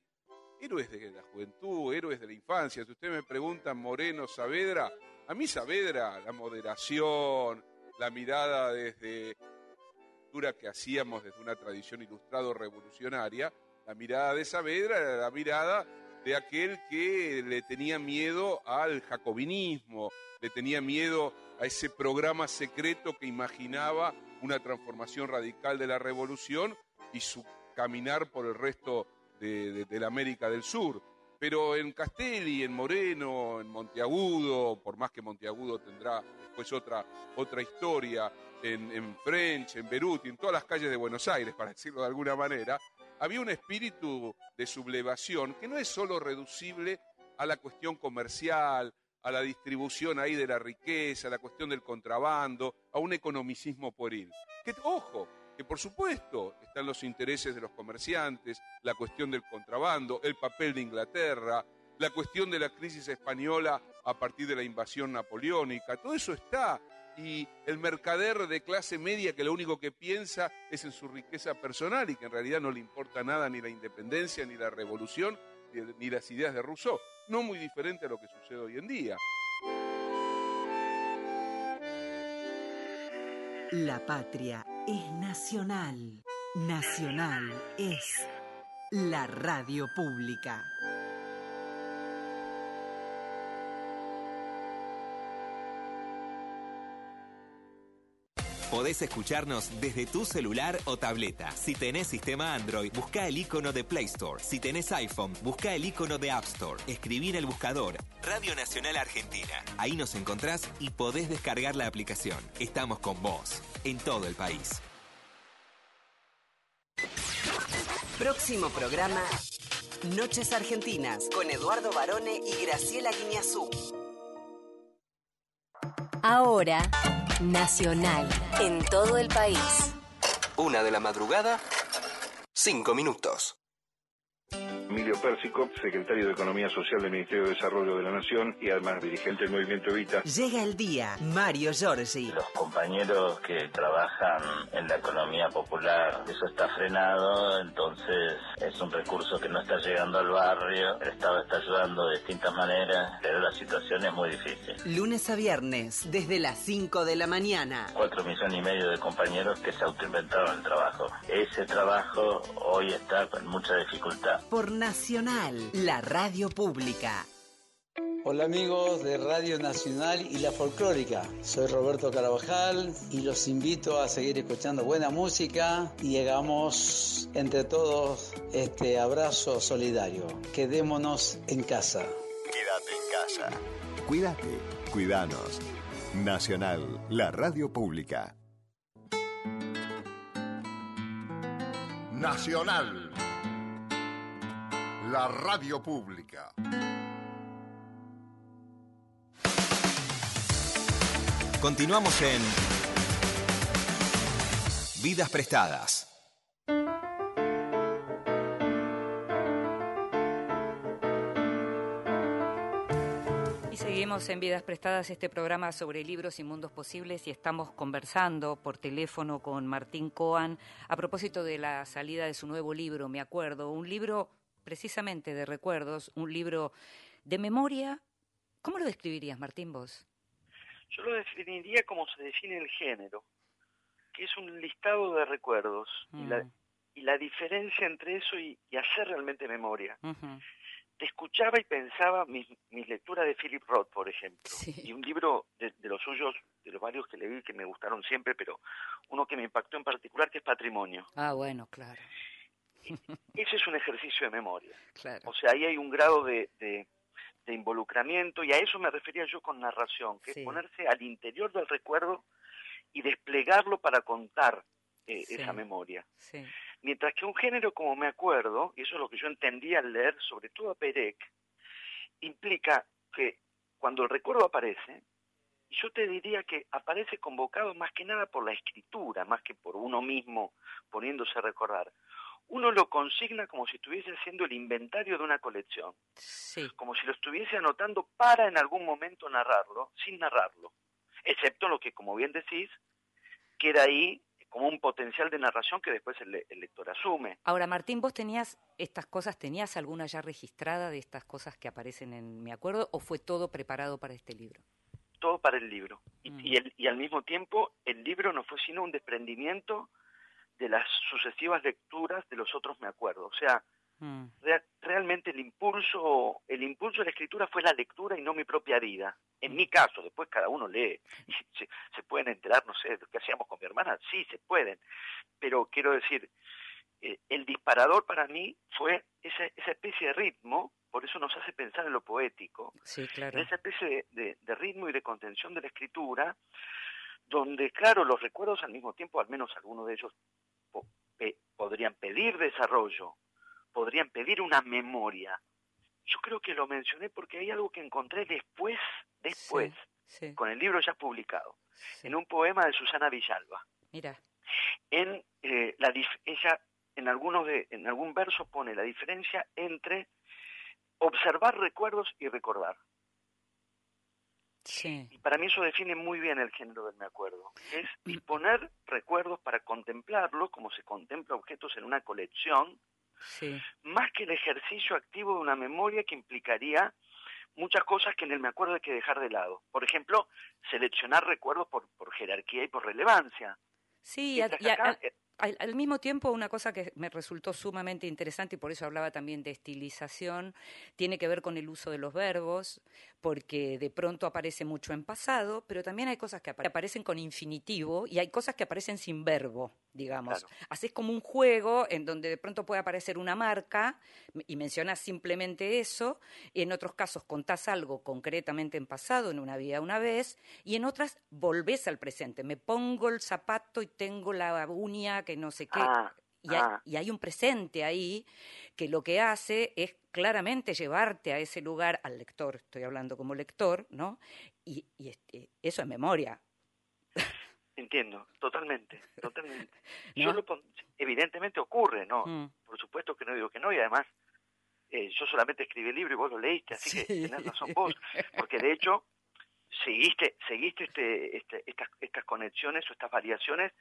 héroes de la juventud, héroes de la infancia. Si ustedes me preguntan Moreno, Saavedra, a mí Saavedra, la moderación, la mirada desde que hacíamos desde una tradición ilustrado revolucionaria, la mirada de Saavedra era la mirada de aquel que le tenía miedo al jacobinismo, le tenía miedo a ese programa secreto que imaginaba una transformación radical de la revolución y su caminar por el resto de, la América del Sur. Pero en Castelli, en Moreno, en Monteagudo, por más que Monteagudo tendrá después otra, otra historia, en, en French, en Beruti, en todas las calles de Buenos Aires, para decirlo de alguna manera, había un espíritu de sublevación que no es solo reducible a la cuestión comercial, a la distribución ahí de la riqueza, a la cuestión del contrabando, a un economicismo pueril. Que, ojo, que por supuesto están los intereses de los comerciantes, la cuestión del contrabando, el papel de Inglaterra, la cuestión de la crisis española a partir de la invasión napoleónica, todo eso está. Y el mercader de clase media que lo único que piensa es en su riqueza personal y que en realidad no le importa nada ni la independencia, ni la revolución, ni las ideas de Rousseau. No muy diferente a lo que sucede hoy en día. La patria es nacional. Nacional es la radio pública. Podés escucharnos desde tu celular o tableta. Si tenés sistema Android, busca el icono de Play Store. Si tenés iPhone, busca el icono de App Store. Escribí en el buscador Radio Nacional Argentina. Ahí nos encontrás y podés descargar la aplicación. Estamos con vos, en todo el país. Próximo programa, Noches Argentinas, con Eduardo Barone y Graciela Guiñazú. Ahora Nacional. En todo el país. Una de la madrugada, cinco minutos. Emilio Pérsico, secretario de Economía Social del Ministerio de Desarrollo de la Nación y además dirigente del Movimiento Evita. Llega el día, Mario Giorgi. Los compañeros que trabajan en la economía popular, eso está frenado, entonces es un recurso que no está llegando al barrio, el Estado está ayudando de distintas maneras, pero la situación es muy difícil. Lunes a viernes, desde las 5 de la mañana. Cuatro millones y medio de compañeros que se autoinventaron el trabajo. Ese trabajo hoy está con mucha dificultad. Por Nacional, la radio pública. Hola amigos de Radio Nacional y La Folclórica. Soy Roberto Carabajal y los invito a seguir escuchando buena música y hagamos entre todos este abrazo solidario. Quedémonos en casa. Quédate en casa. Cuídate, cuidanos. Nacional, la radio pública. Nacional, la radio pública. Continuamos en Vidas Prestadas. Y seguimos en Vidas Prestadas, este programa sobre libros y mundos posibles, y estamos conversando por teléfono con Martín Coan a propósito de la salida de su nuevo libro, Me acuerdo, un libro precisamente de recuerdos, un libro de memoria. ¿Cómo lo describirías, Martín, vos? Yo lo definiría como se define el género, que es un listado de recuerdos y, la, y la diferencia entre eso y, y hacer realmente memoria. Te escuchaba y pensaba mis, mis lecturas de Philip Roth, por ejemplo, y un libro de, de los suyos, de los varios que leí que me gustaron siempre, pero uno que me impactó en particular, que es Patrimonio. Ah, bueno, claro. Ese es un ejercicio de memoria. Claro. O sea, ahí hay un grado de, de, de involucramiento y a eso me refería yo con narración, que Sí. es ponerse al interior del recuerdo y desplegarlo para contar eh, Sí. esa memoria. Sí. Mientras que un género como me acuerdo, y eso es lo que yo entendía al leer, sobre todo a Perec, implica que cuando el recuerdo aparece, y yo te diría que aparece convocado más que nada por la escritura, más que por uno mismo poniéndose a recordar. Uno lo consigna como si estuviese haciendo el inventario de una colección, como si lo estuviese anotando para en algún momento narrarlo, sin narrarlo, excepto lo que, como bien decís, queda ahí como un potencial de narración que después el, le- el lector asume. Ahora, Martín, ¿vos tenías estas cosas, tenías alguna ya registrada de estas cosas que aparecen en Me Acuerdo o fue todo preparado para este libro? todo para el libro. Y, y el- y al mismo tiempo, el libro no fue sino un desprendimiento de las sucesivas lecturas de los otros, me acuerdo. O sea, rea- realmente el impulso, el impulso de la escritura fue la lectura y no mi propia vida. En mi caso, después cada uno lee. Y se, se pueden enterar, no sé, de lo que hacíamos con mi hermana, sí, se pueden. Pero quiero decir, eh, el disparador para mí fue esa, esa especie de ritmo, por eso nos hace pensar en lo poético, Sí, claro. en esa especie de, de- de ritmo y de contención de la escritura, donde, claro, los recuerdos al mismo tiempo, al menos algunos de ellos, po- pe- podrían pedir desarrollo, podrían pedir una memoria. Yo creo que lo mencioné porque hay algo que encontré después, después, Sí, con el libro ya publicado, en un poema de Susana Villalba. mira. En eh, la ella en algunos de en algún verso pone la diferencia entre observar recuerdos y recordar. Sí. Y para mí eso define muy bien el género del me acuerdo. Es disponer recuerdos para contemplarlos como se contempla objetos en una colección, Sí. más que el ejercicio activo de una memoria que implicaría muchas cosas que en el me acuerdo hay que dejar de lado. Por ejemplo, seleccionar recuerdos por, por jerarquía y por relevancia. Sí, y a- y al, al mismo tiempo una cosa que me resultó sumamente interesante y por eso hablaba también de estilización, tiene que ver con el uso de los verbos, porque de pronto aparece mucho en pasado, pero también hay cosas que apare- aparecen con infinitivo y hay cosas que aparecen sin verbo, digamos. Haces como un juego en donde de pronto puede aparecer una marca y mencionas simplemente eso, y en otros casos contás algo concretamente en pasado, en una vida una vez, y en otras volvés al presente. Me pongo el zapato y tengo la uña que no sé qué. Ah, y, hay, ah. y hay un presente ahí que lo que hace es claramente llevarte a ese lugar, al lector, estoy hablando como lector, ¿no? Y, y este, eso es memoria. Entiendo, totalmente, totalmente. Yo lo pon- evidentemente ocurre, ¿no? Mm. Por supuesto que no digo que no, y además eh, yo solamente escribí el libro y vos lo leíste, así que tenés razón vos, porque de hecho seguiste, seguiste este, este, estas, estas conexiones o estas variaciones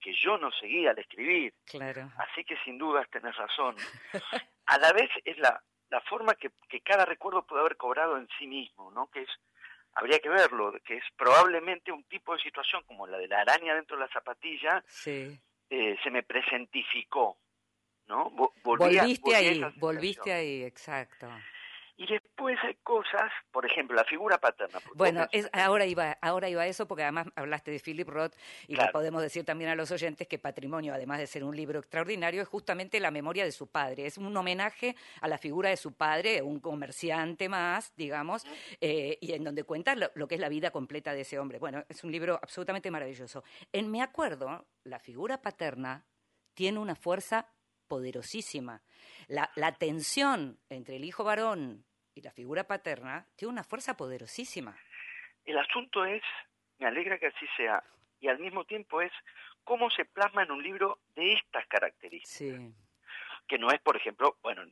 que yo no seguía al escribir. Claro. Así que sin dudas tenés razón. A la vez es la, la forma que, que cada recuerdo puede haber cobrado en sí mismo, ¿no? Que es, habría que verlo, que es probablemente un tipo de situación como la de la araña dentro de la zapatilla, Sí. eh, se me presentificó, ¿no? A- volviste volví ahí, volviste ahí, exacto. Y después hay cosas, por ejemplo, la figura paterna. Bueno, es, ahora iba, ahora iba a eso porque además hablaste de Philip Roth y podemos decir también a los oyentes que Patrimonio, además de ser un libro extraordinario, es justamente la memoria de su padre. Es un homenaje a la figura de su padre, un comerciante más, digamos, eh, y en donde cuenta lo, lo que es la vida completa de ese hombre. Bueno, es un libro absolutamente maravilloso. En Me acuerdo, la figura paterna tiene una fuerza poderosísima. La, la tensión entre el hijo varón y la figura paterna tiene una fuerza poderosísima. El asunto es, me alegra que así sea, y al mismo tiempo es cómo se plasma en un libro de estas características. Sí. Que no es, por ejemplo, bueno,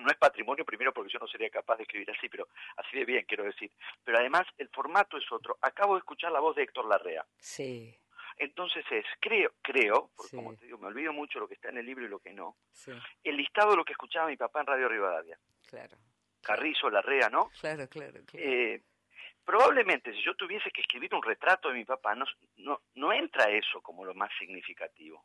no es patrimonio primero porque yo no sería capaz de escribir así, pero así de bien quiero decir. Pero además el formato es otro. Acabo de escuchar la voz de Héctor Larrea. Sí, Entonces es, creo, creo, porque Sí. como te digo, me olvido mucho lo que está en el libro y lo que no, sí, el listado de lo que escuchaba mi papá en Radio Rivadavia. claro. Carrizo, Larrea, ¿no? Claro, claro, claro. Eh, probablemente si yo tuviese que escribir un retrato de mi papá, no, no, no entra eso como lo más significativo.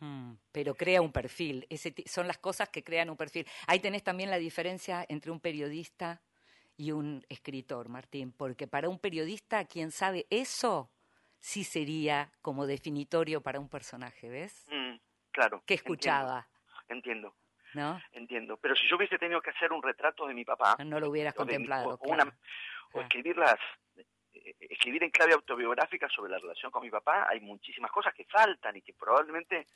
Mm, Pero crea un perfil. Ese son las cosas que crean un perfil. Ahí tenés también la diferencia entre un periodista y un escritor, Martín, porque para un periodista, quien sabe eso, sí sería como definitorio para un personaje, ¿ves? Mm, claro. Que escuchaba, Entiendo, ¿no? entiendo. Pero si yo hubiese tenido que hacer un retrato de mi papá, No lo hubieras mi- contemplado. o- una- o escribir las eh, escribir en clave autobiográfica sobre la relación con mi papá, hay muchísimas cosas que faltan y que probablemente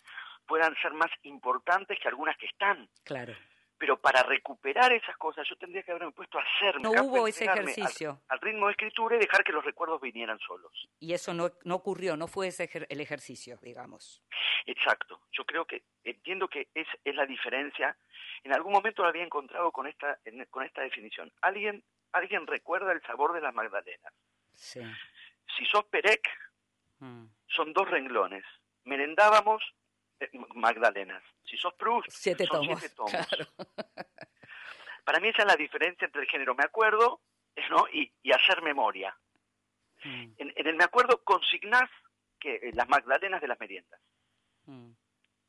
puedan ser más importantes que algunas que están. Claro. Pero para recuperar esas cosas yo tendría que haberme puesto a hacer. No hubo ese ejercicio. Al, al ritmo de escritura y dejar que los recuerdos vinieran solos. Y eso no, no ocurrió, no fue ese ejer- el ejercicio, digamos. Exacto. Yo creo que entiendo que es, es la diferencia. En algún momento la había encontrado con esta en- con esta definición. Alguien alguien recuerda el sabor de las magdalenas. Sí. Si sos Perec, Mm. son dos renglones. Merendábamos magdalenas. Si sos Proust, Siete son tomos. siete tomos. Claro. Para mí esa es la diferencia entre el género me acuerdo ¿no? y, y hacer memoria. Mm, En, en el me acuerdo consignás que eh, las magdalenas de las meriendas. mm.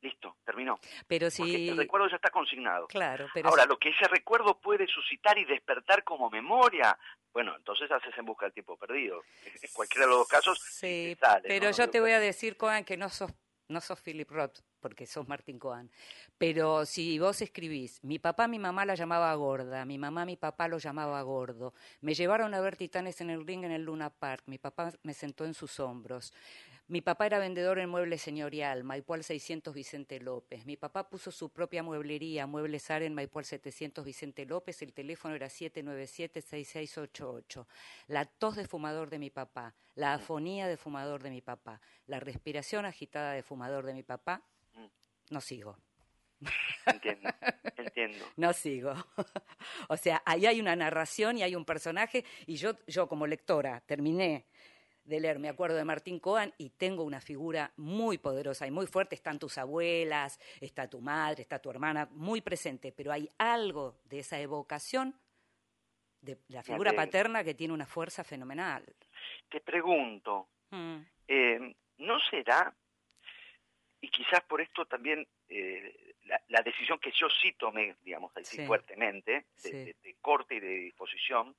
Listo, terminó. Pero Porque sí, el recuerdo ya está consignado. claro, pero Ahora, lo que ese recuerdo puede suscitar y despertar como memoria, bueno, entonces haces en busca del tiempo perdido. En cualquiera de los dos casos, Sí, sale, pero ¿no? yo te voy a decir, Coan, que no sos, no sos Philip Roth, porque sos Martín Coan. Pero si vos escribís, mi papá, mi mamá la llamaba gorda, mi mamá, mi papá lo llamaba gordo, me llevaron a ver titanes en el ring en el Luna Park, mi papá me sentó en sus hombros. Mi papá era vendedor en mueble señorial, Maipú al 600 Vicente López. Mi papá puso su propia mueblería, Muebles Ar en Maipú al 700 Vicente López. El teléfono era 797-6688. La tos de fumador de mi papá, la afonía de fumador de mi papá, la respiración agitada de fumador de mi papá. No sigo. Entiendo, entiendo. No sigo. o sea, ahí hay una narración y hay un personaje y yo, yo como lectora terminé de leer, me acuerdo de Martín Coan y tengo una figura muy poderosa y muy fuerte. Están tus abuelas, está tu madre, está tu hermana, muy presente, pero hay algo de esa evocación de la figura paterna que tiene una fuerza fenomenal. Te pregunto, Mm, eh, ¿no será, y quizás por esto también eh, la, la decisión que yo sí tomé, digamos así Sí. fuertemente, de, Sí. de- de corte y de disposición,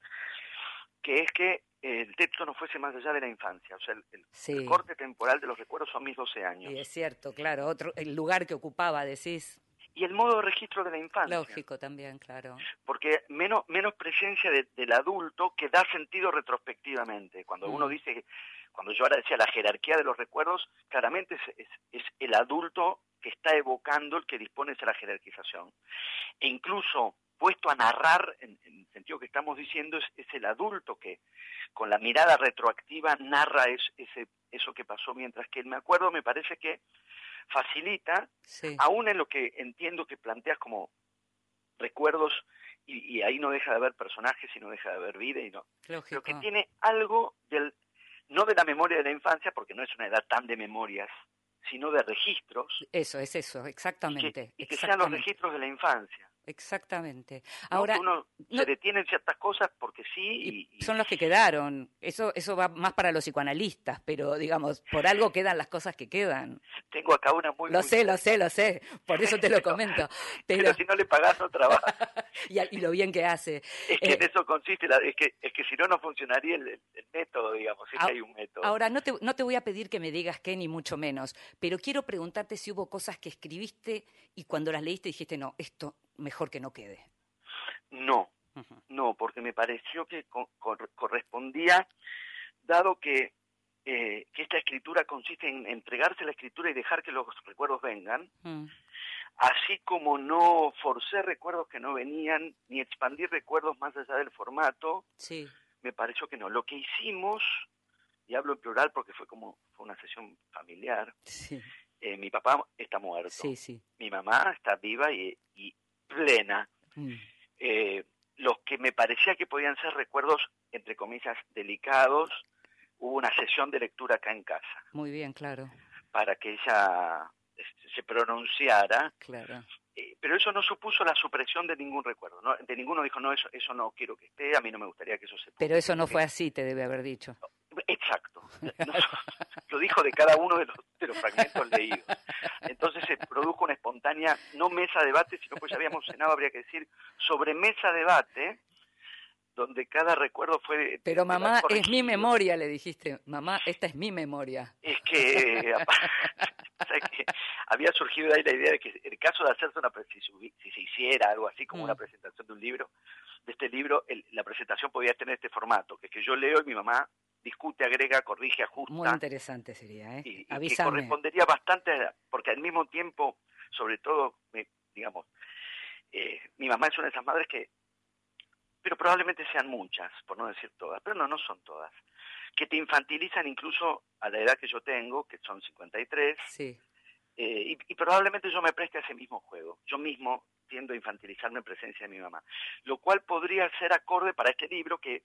que es que el texto no fuese más allá de la infancia, o sea, el, el- Sí. el corte temporal de los recuerdos son mis 12 años. Y es cierto, claro, otro, el lugar que ocupaba, decís. Y el modo de registro de la infancia. Lógico también, claro. porque menos menos presencia de- del adulto que da sentido retrospectivamente cuando Mm. uno dice que- cuando yo ahora decía la jerarquía de los recuerdos claramente es, es, es el adulto que está evocando el que dispone de esa jerarquización e incluso puesto a narrar, en, en el sentido que estamos diciendo, es, es el adulto que con la mirada retroactiva narra es, ese, eso que pasó, mientras que el me acuerdo me parece que facilita, Sí. aún en lo que entiendo que planteas como recuerdos, y, y ahí no deja de haber personajes y no deja de haber vida, y no, Lógico. pero que tiene algo del, no de la memoria de la infancia, porque no es una edad tan de memorias, sino de registros, Eso, es eso, exactamente. y que sean los registros de la infancia. Exactamente. Ahora, uno no- se detiene en ciertas cosas porque sí, y, son los que quedaron. Eso, eso va más para los psicoanalistas, pero digamos, por algo quedan las cosas que quedan. tengo acá una muy... Lo muy- sé, lo sé, lo sé. Por eso te lo comento. pero, Pero, si no le pagás no trabaja. y, a- y lo bien que hace. Es que Eh, en eso consiste, la- es, que, es que si no, no funcionaría el, el- el método, digamos, si es que hay un método. Ahora, no te, no te voy a pedir que me digas qué, ni mucho menos, pero quiero preguntarte si hubo cosas que escribiste y cuando las leíste dijiste, no, esto mejor que no quede. No, no, porque me pareció que co- cor- correspondía, dado que, eh, que esta escritura consiste en entregarse la escritura y dejar que los recuerdos vengan, Mm. así como no forcé recuerdos que no venían, ni expandir recuerdos más allá del formato, Sí. me pareció que no. Lo que hicimos, y hablo en plural porque fue como fue una sesión familiar, Sí, eh, mi papá está muerto, sí, sí. mi mamá está viva y, y plena. Mm. Eh, los que me parecía que podían ser recuerdos, entre comillas, delicados, hubo una sesión de lectura acá en casa Muy bien, claro, para que ella este, se pronunciara, claro. eh, pero eso no supuso la supresión de ningún recuerdo. ¿no? De ninguno dijo, no, eso, eso no quiero que esté, a mí no me gustaría que eso se Pero eso no fue así, te debe haber dicho. Exacto. No, lo dijo de cada uno de los, de los fragmentos leídos. Entonces se produjo una espontánea, no mesa debate, sino pues ya habíamos cenado, habría que decir, sobre mesa debate, donde cada recuerdo fue... Pero mamá, es mi memoria, le dijiste. Mamá, esta es mi memoria. Es que, ¿sabes qué? había surgido ahí la idea de que en el caso de hacerse una, si, se hubi- si se hiciera algo así como Mm. una presentación de un libro, de este libro, el- la presentación podía tener este formato, que es que yo leo y mi mamá discute, agrega, corrige, ajusta. Muy interesante sería, ¿eh? y que Avísame. correspondería bastante, porque al mismo tiempo, sobre todo, digamos, eh, mi mamá es una de esas madres que, pero probablemente sean muchas, por no decir todas, pero no, no son todas, que te infantilizan incluso a la edad que yo tengo, que son 53, Sí. eh, y, y probablemente yo me preste a ese mismo juego. Yo mismo tiendo a infantilizarme en presencia de mi mamá, lo cual podría ser acorde para este libro que,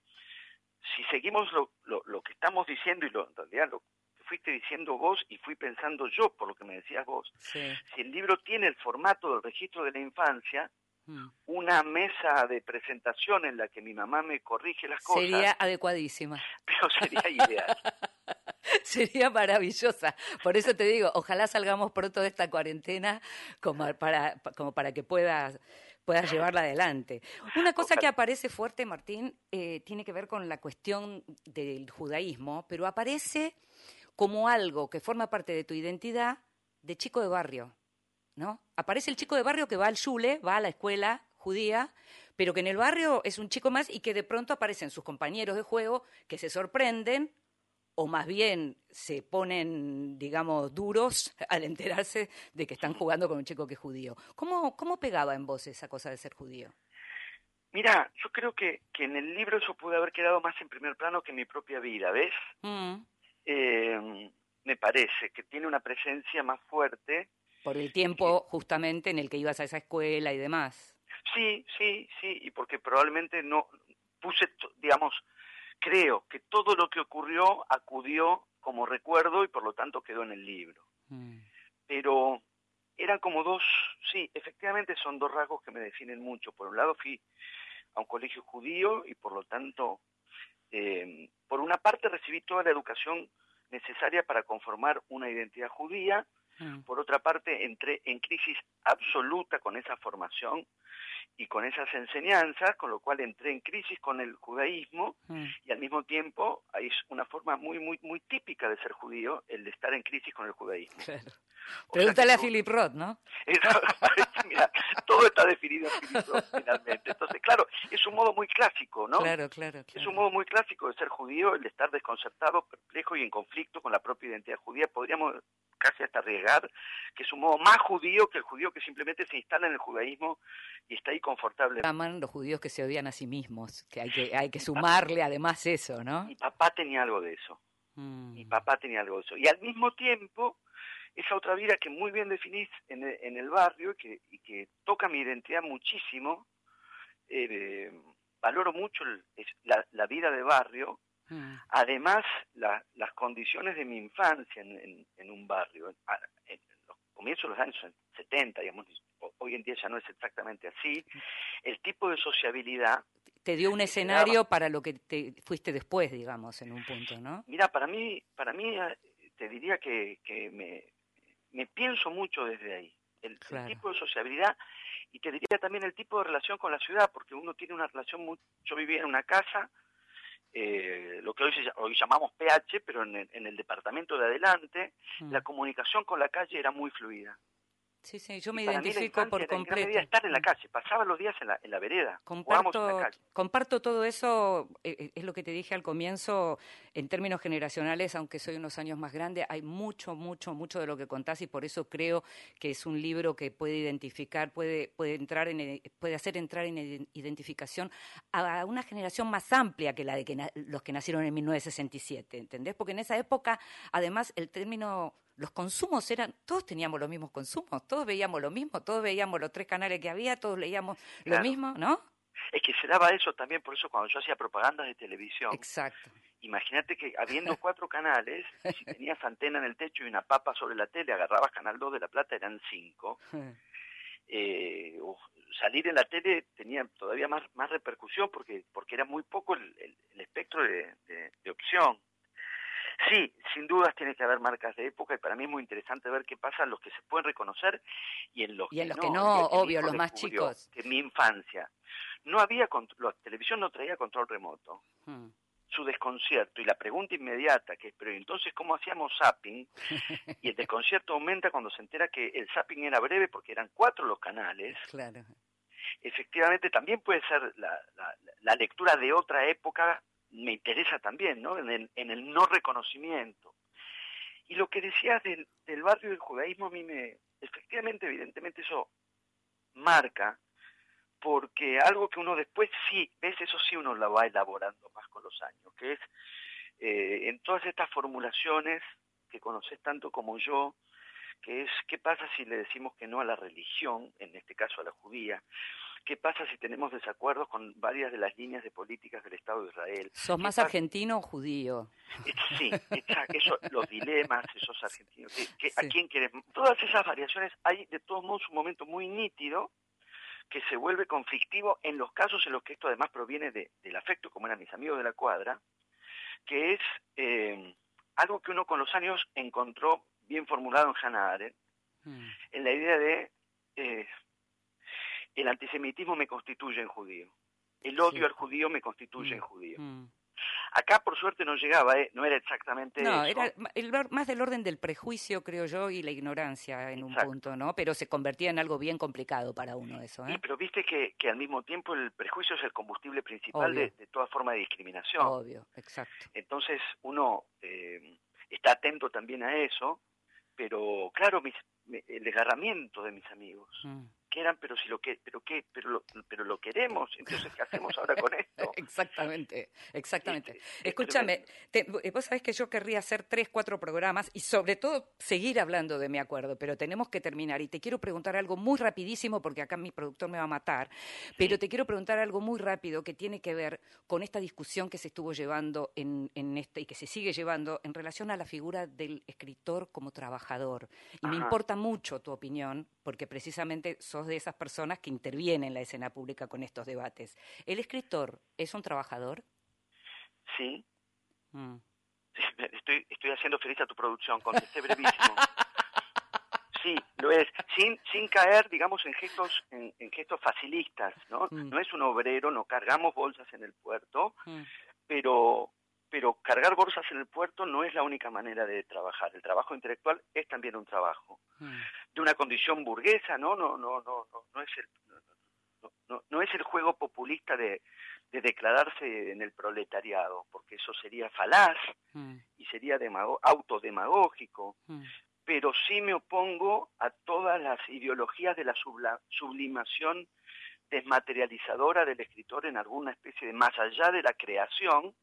si seguimos lo, lo, lo que estamos diciendo y lo, en realidad lo que fuiste diciendo vos y fui pensando yo por lo que me decías vos, Sí. si el libro tiene el formato del registro de la infancia, Mm. una mesa de presentación en la que mi mamá me corrige las cosas, Sería adecuadísima. pero sería ideal. Sería maravillosa. Por eso te digo, ojalá salgamos pronto de esta cuarentena como para, como para que puedas, puedas llevarla adelante. Una cosa que aparece fuerte, Martín, eh, tiene que ver con la cuestión del judaísmo, pero aparece como algo que forma parte de tu identidad de chico de barrio, ¿no? Aparece el chico de barrio que va al shule, va a la escuela judía, pero que en el barrio es un chico más y que de pronto aparecen sus compañeros de juego que se sorprenden o más bien se ponen, digamos, duros al enterarse de que están jugando con un chico que es judío. ¿Cómo, cómo pegaba en vos esa cosa de ser judío? Mira, yo creo que, que en el libro eso puede haber quedado más en primer plano que en mi propia vida, ¿ves? Mm, Eh, me parece que tiene una presencia más fuerte. por el tiempo justamente en el que ibas a esa escuela y demás. Sí, sí, sí, y porque probablemente no puse, digamos, creo que todo lo que ocurrió acudió como recuerdo y por lo tanto quedó en el libro. Mm, Pero eran como dos, sí, efectivamente son dos rasgos que me definen mucho. Por un lado fui a un colegio judío y por lo tanto, eh, por una parte recibí toda la educación necesaria para conformar una identidad judía, mm. por otra parte entré en crisis absoluta con esa formación y con esas enseñanzas, con lo cual entré en crisis con el judaísmo Mm. y al mismo tiempo hay una forma muy muy muy típica de ser judío el de estar en crisis con el judaísmo. Claro. Pregúntale a Philip Roth, ¿no? Mira, todo está definido en Philip Roth finalmente. Entonces, claro, es un modo muy clásico, ¿no? Claro, claro, Es claro. un modo muy clásico de ser judío, el de estar desconcertado, perplejo y en conflicto con la propia identidad judía. Podríamos casi hasta arriesgar, que es un modo más judío que el judío que simplemente se instala en el judaísmo y está ahí confortable. Llaman los judíos que se odian a sí mismos, que hay que, hay que sumarle además eso, ¿no? Mi papá tenía algo de eso. Mm. Mi papá tenía algo de eso. Y al mismo tiempo, esa otra vida que muy bien definís en el, en el barrio y que, y que toca mi identidad muchísimo, eh, valoro mucho el- la, la vida de barrio, Mm. además la- las condiciones de mi infancia en, en- en un barrio, en los comienzos de los años 70, digamos, hoy en día ya no es exactamente así, el tipo de sociabilidad, Te dio un escenario daba. para lo que te fuiste después, digamos, en un punto, ¿no? mira, para mí, para mí eh, te diría que, que me, me pienso mucho desde ahí, el, tipo de sociabilidad y te diría también el tipo de relación con la ciudad, porque uno tiene una relación muy, yo vivía en una casa, eh, lo que hoy, se hoy llamamos PH, pero en el, en el departamento de adelante, Mm. la comunicación con la calle era muy fluida. Sí, sí, yo me identifico por completo. estar en la calle, pasaba los días en la, en la vereda, jugábamos en la Comparto, calle. comparto todo eso, eh, eh, es lo que te dije al comienzo, en términos generacionales, aunque soy unos años más grande, hay mucho, mucho, mucho de lo que contás y por eso creo que es un libro que puede identificar, puede, puede, entrar en, eh, puede hacer entrar en ide- identificación a una generación más amplia que la de que na- los que nacieron en 1967, ¿entendés? Porque en esa época, además, el término los consumos eran, todos teníamos los mismos consumos, todos veíamos lo mismo, todos veíamos los tres canales que había, todos leíamos lo mismo, ¿no? Es que se daba eso también, por eso cuando yo hacía propaganda de televisión, Exacto. imagínate que habiendo cuatro canales, si tenías antena en el techo y una papa sobre la tele, agarrabas Canal 2 de La Plata, eran cinco. Eh, uf, salir en la tele tenía todavía más, más repercusión porque, porque era muy poco el, el- el espectro de, de- de opción. Sí, sin dudas tiene que haber marcas de época y para mí es muy interesante ver qué pasa en los que se pueden reconocer y en los Y en que los no. que no, obvio, los más chicos. Que en mi infancia no había, la televisión no traía control remoto Mm. su desconcierto y la pregunta inmediata que es, pero entonces cómo hacíamos zapping? Y el desconcierto aumenta cuando se entera que el zapping era breve porque eran cuatro los canales. Claro. Efectivamente, también puede ser la, la- la lectura de otra época, me interesa también, ¿no? En el, en el no reconocimiento. Y lo que decías del, del barrio del judaísmo a mí me, efectivamente, evidentemente eso marca, porque algo que uno después sí, ves, eso sí uno lo va elaborando más con los años, que es eh, en todas estas formulaciones que conoces tanto como yo, que es qué pasa si le decimos que no a la religión, en este caso a la judía, qué pasa si tenemos desacuerdos con varias de las líneas de políticas del Estado de Israel. ¿Sos ¿Qué más argentino o judío? Sí, exacto, eso, los dilemas, esos argentinos, que, que- Sí. a quién querés, todas esas variaciones, hay de todos modos un momento muy nítido que se vuelve conflictivo en los casos en los que esto además proviene de- del afecto, como eran mis amigos de la cuadra, que es eh, algo que uno con los años encontró bien formulado en Hannah Arendt, Mm. en la idea de eh, el antisemitismo me constituye en judío, el odio Sí. al judío me constituye Mm. en judío. Mm. Acá por suerte no llegaba, ¿eh? no era exactamente No, eso. era el más del orden del prejuicio, creo yo, y la ignorancia en un punto, ¿no? Pero se convertía en algo bien complicado para uno eso, Sí, ¿eh? pero viste que, que al mismo tiempo el prejuicio es el combustible principal de toda forma de discriminación. Obvio, exacto. Entonces uno eh, está atento también a eso, pero claro, mis, el desgarramiento de mis amigos, Mm. Que eran, pero si lo que, pero qué, pero lo, pero lo queremos, entonces ¿qué hacemos ahora con esto? Exactamente, exactamente. Es- es Escúchame, te- vos sabés que yo querría hacer tres, cuatro programas y sobre todo seguir hablando de mi acuerdo, pero tenemos que terminar. Y te quiero preguntar algo muy rapidísimo, porque acá mi productor me va a matar, pero te quiero preguntar algo muy rápido que tiene que ver con esta discusión que se estuvo llevando en, en este y que se sigue llevando en relación a la figura del escritor como trabajador. Y me importa mucho tu opinión, porque precisamente sos de esas personas que intervienen en la escena pública con estos debates. ¿El escritor es un trabajador? Sí, Mm. estoy, estoy haciendo feliz a tu producción, contesté brevísimo. Sí, lo es, sin, sin caer, digamos, en gestos, en, en gestos facilistas, ¿no? Mm. No es un obrero, no cargamos bolsas en el puerto, Mm. pero pero cargar bolsas en el puerto no es la única manera de trabajar. El trabajo intelectual es también un trabajo Mm. de una condición burguesa, ¿no? No no no no, no es el no, no- no es el juego populista de, de declararse en el proletariado, porque eso sería falaz Mm. y sería autodemagógico. Mm. pero sí me opongo a todas las ideologías de la subla- sublimación desmaterializadora del escritor en alguna especie de más allá de la creación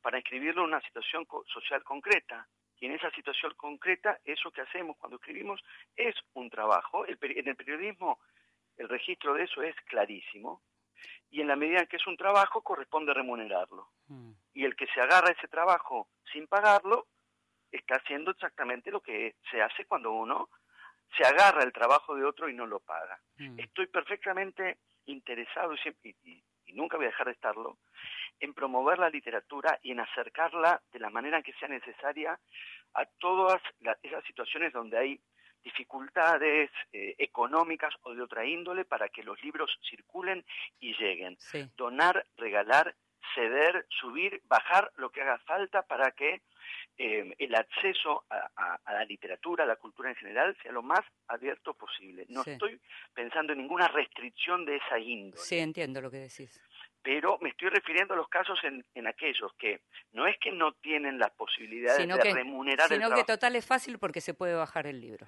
para escribirlo en una situación co- social concreta. Y en esa situación concreta, eso que hacemos cuando escribimos es un trabajo. El en el periodismo el registro de eso es clarísimo. Y en la medida en que es un trabajo, corresponde remunerarlo. Y el que se agarra a ese trabajo sin pagarlo, está haciendo exactamente lo que se hace cuando uno se agarra el trabajo de otro y no lo paga. Estoy perfectamente interesado y, siempre- y- y- nunca voy a dejar de estarlo en promover la literatura y en acercarla de la manera que sea necesaria a todas la- esas situaciones donde hay dificultades eh, económicas o de otra índole para que los libros circulen y lleguen. Donar, regalar, ceder, subir, bajar lo que haga falta para que eh, el acceso a, a- a la literatura, a la cultura en general, sea lo más abierto posible. No Sí. estoy pensando en ninguna restricción de esa índole Sí, entiendo lo que decís. pero me estoy refiriendo a los casos en, en aquellos que no es que no tienen las posibilidades Sino de que, remunerar el sino que trabajo, total es fácil porque se puede bajar el libro.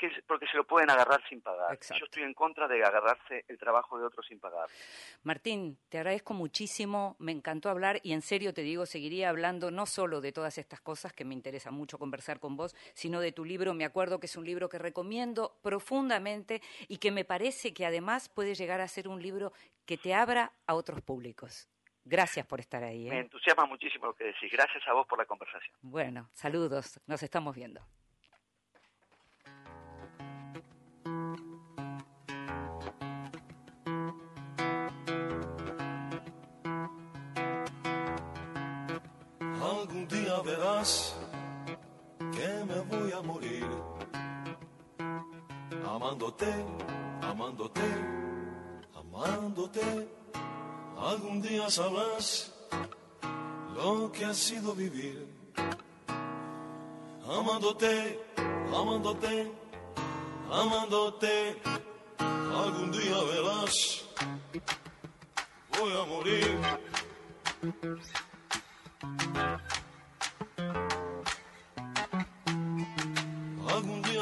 Porque, porque se lo pueden agarrar sin pagar. Yo estoy en contra de agarrarse el trabajo de otros sin pagar. Martín, te agradezco muchísimo, me encantó hablar y en serio te digo, seguiría hablando no solo de todas estas cosas que me interesa mucho conversar con vos, sino de tu libro. Me acuerdo que es un libro que recomiendo profundamente y que me parece que además puede llegar a ser un libro que te abra a otros públicos. Gracias por estar ahí. ¿eh? Me entusiasma muchísimo lo que decís. Gracias a vos por la conversación. Bueno, saludos, nos estamos viendo. Día verás que me voy a morir amándote, amándote, amándote. Algún día sabrás lo que ha sido vivir amándote, amándote, amándote. Algún día verás, voy a morir.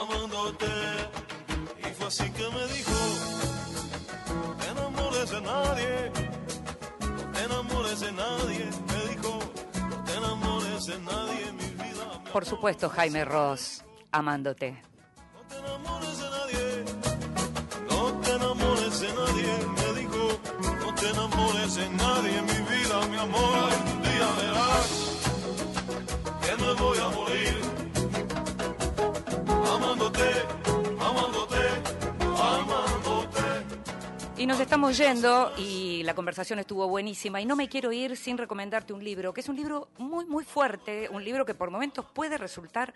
amándote. Y fue así que me dijo, no te enamores de nadie, no te enamores de nadie. Me dijo, no te enamores de nadie, mi vida. Por supuesto, Jaime Ross, amándote. No te enamores de nadie, no te enamores de nadie. Me dijo, no te enamores de nadie, mi vida, mi amor. Un día verás que me voy a morir. Amándote, amándote, amándote. Y nos estamos yendo y la conversación estuvo buenísima y no me quiero ir sin recomendarte un libro, que es un libro muy, muy fuerte, un libro que por momentos puede resultar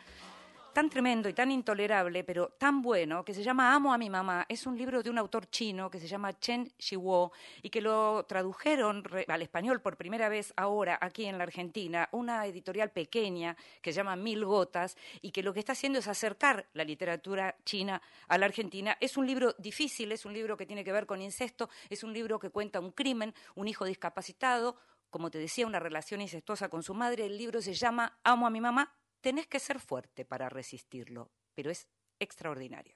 tan tremendo y tan intolerable, pero tan bueno, que se llama Amo a mi mamá. Es un libro de un autor chino que se llama Chen Shiwo y que lo tradujeron al español por primera vez ahora aquí en la Argentina, una editorial pequeña que se llama Mil Gotas y que lo que está haciendo es acercar la literatura china a la Argentina. Es un libro difícil, es un libro que tiene que ver con incesto, es un libro que cuenta un crimen, un hijo discapacitado, como te decía, una relación incestuosa con su madre. El libro se llama Amo a mi mamá. Tenés que ser fuerte para resistirlo, pero es extraordinario.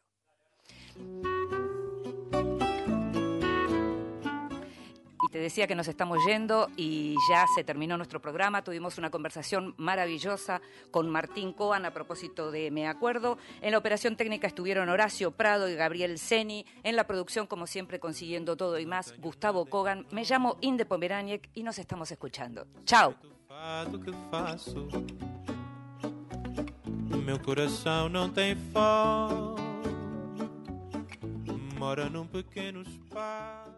Y te decía que nos estamos yendo y ya se terminó nuestro programa. Tuvimos una conversación maravillosa con Martín Coan a propósito de Me Acuerdo. En la operación técnica estuvieron Horacio Prado y Gabriel Seni. En la producción, como siempre, consiguiendo todo y más, Gustavo Kogan. Me llamo Inde Pomeraniec y nos estamos escuchando. Chao. Meu coração não tem fome. Mora num pequeno espaço.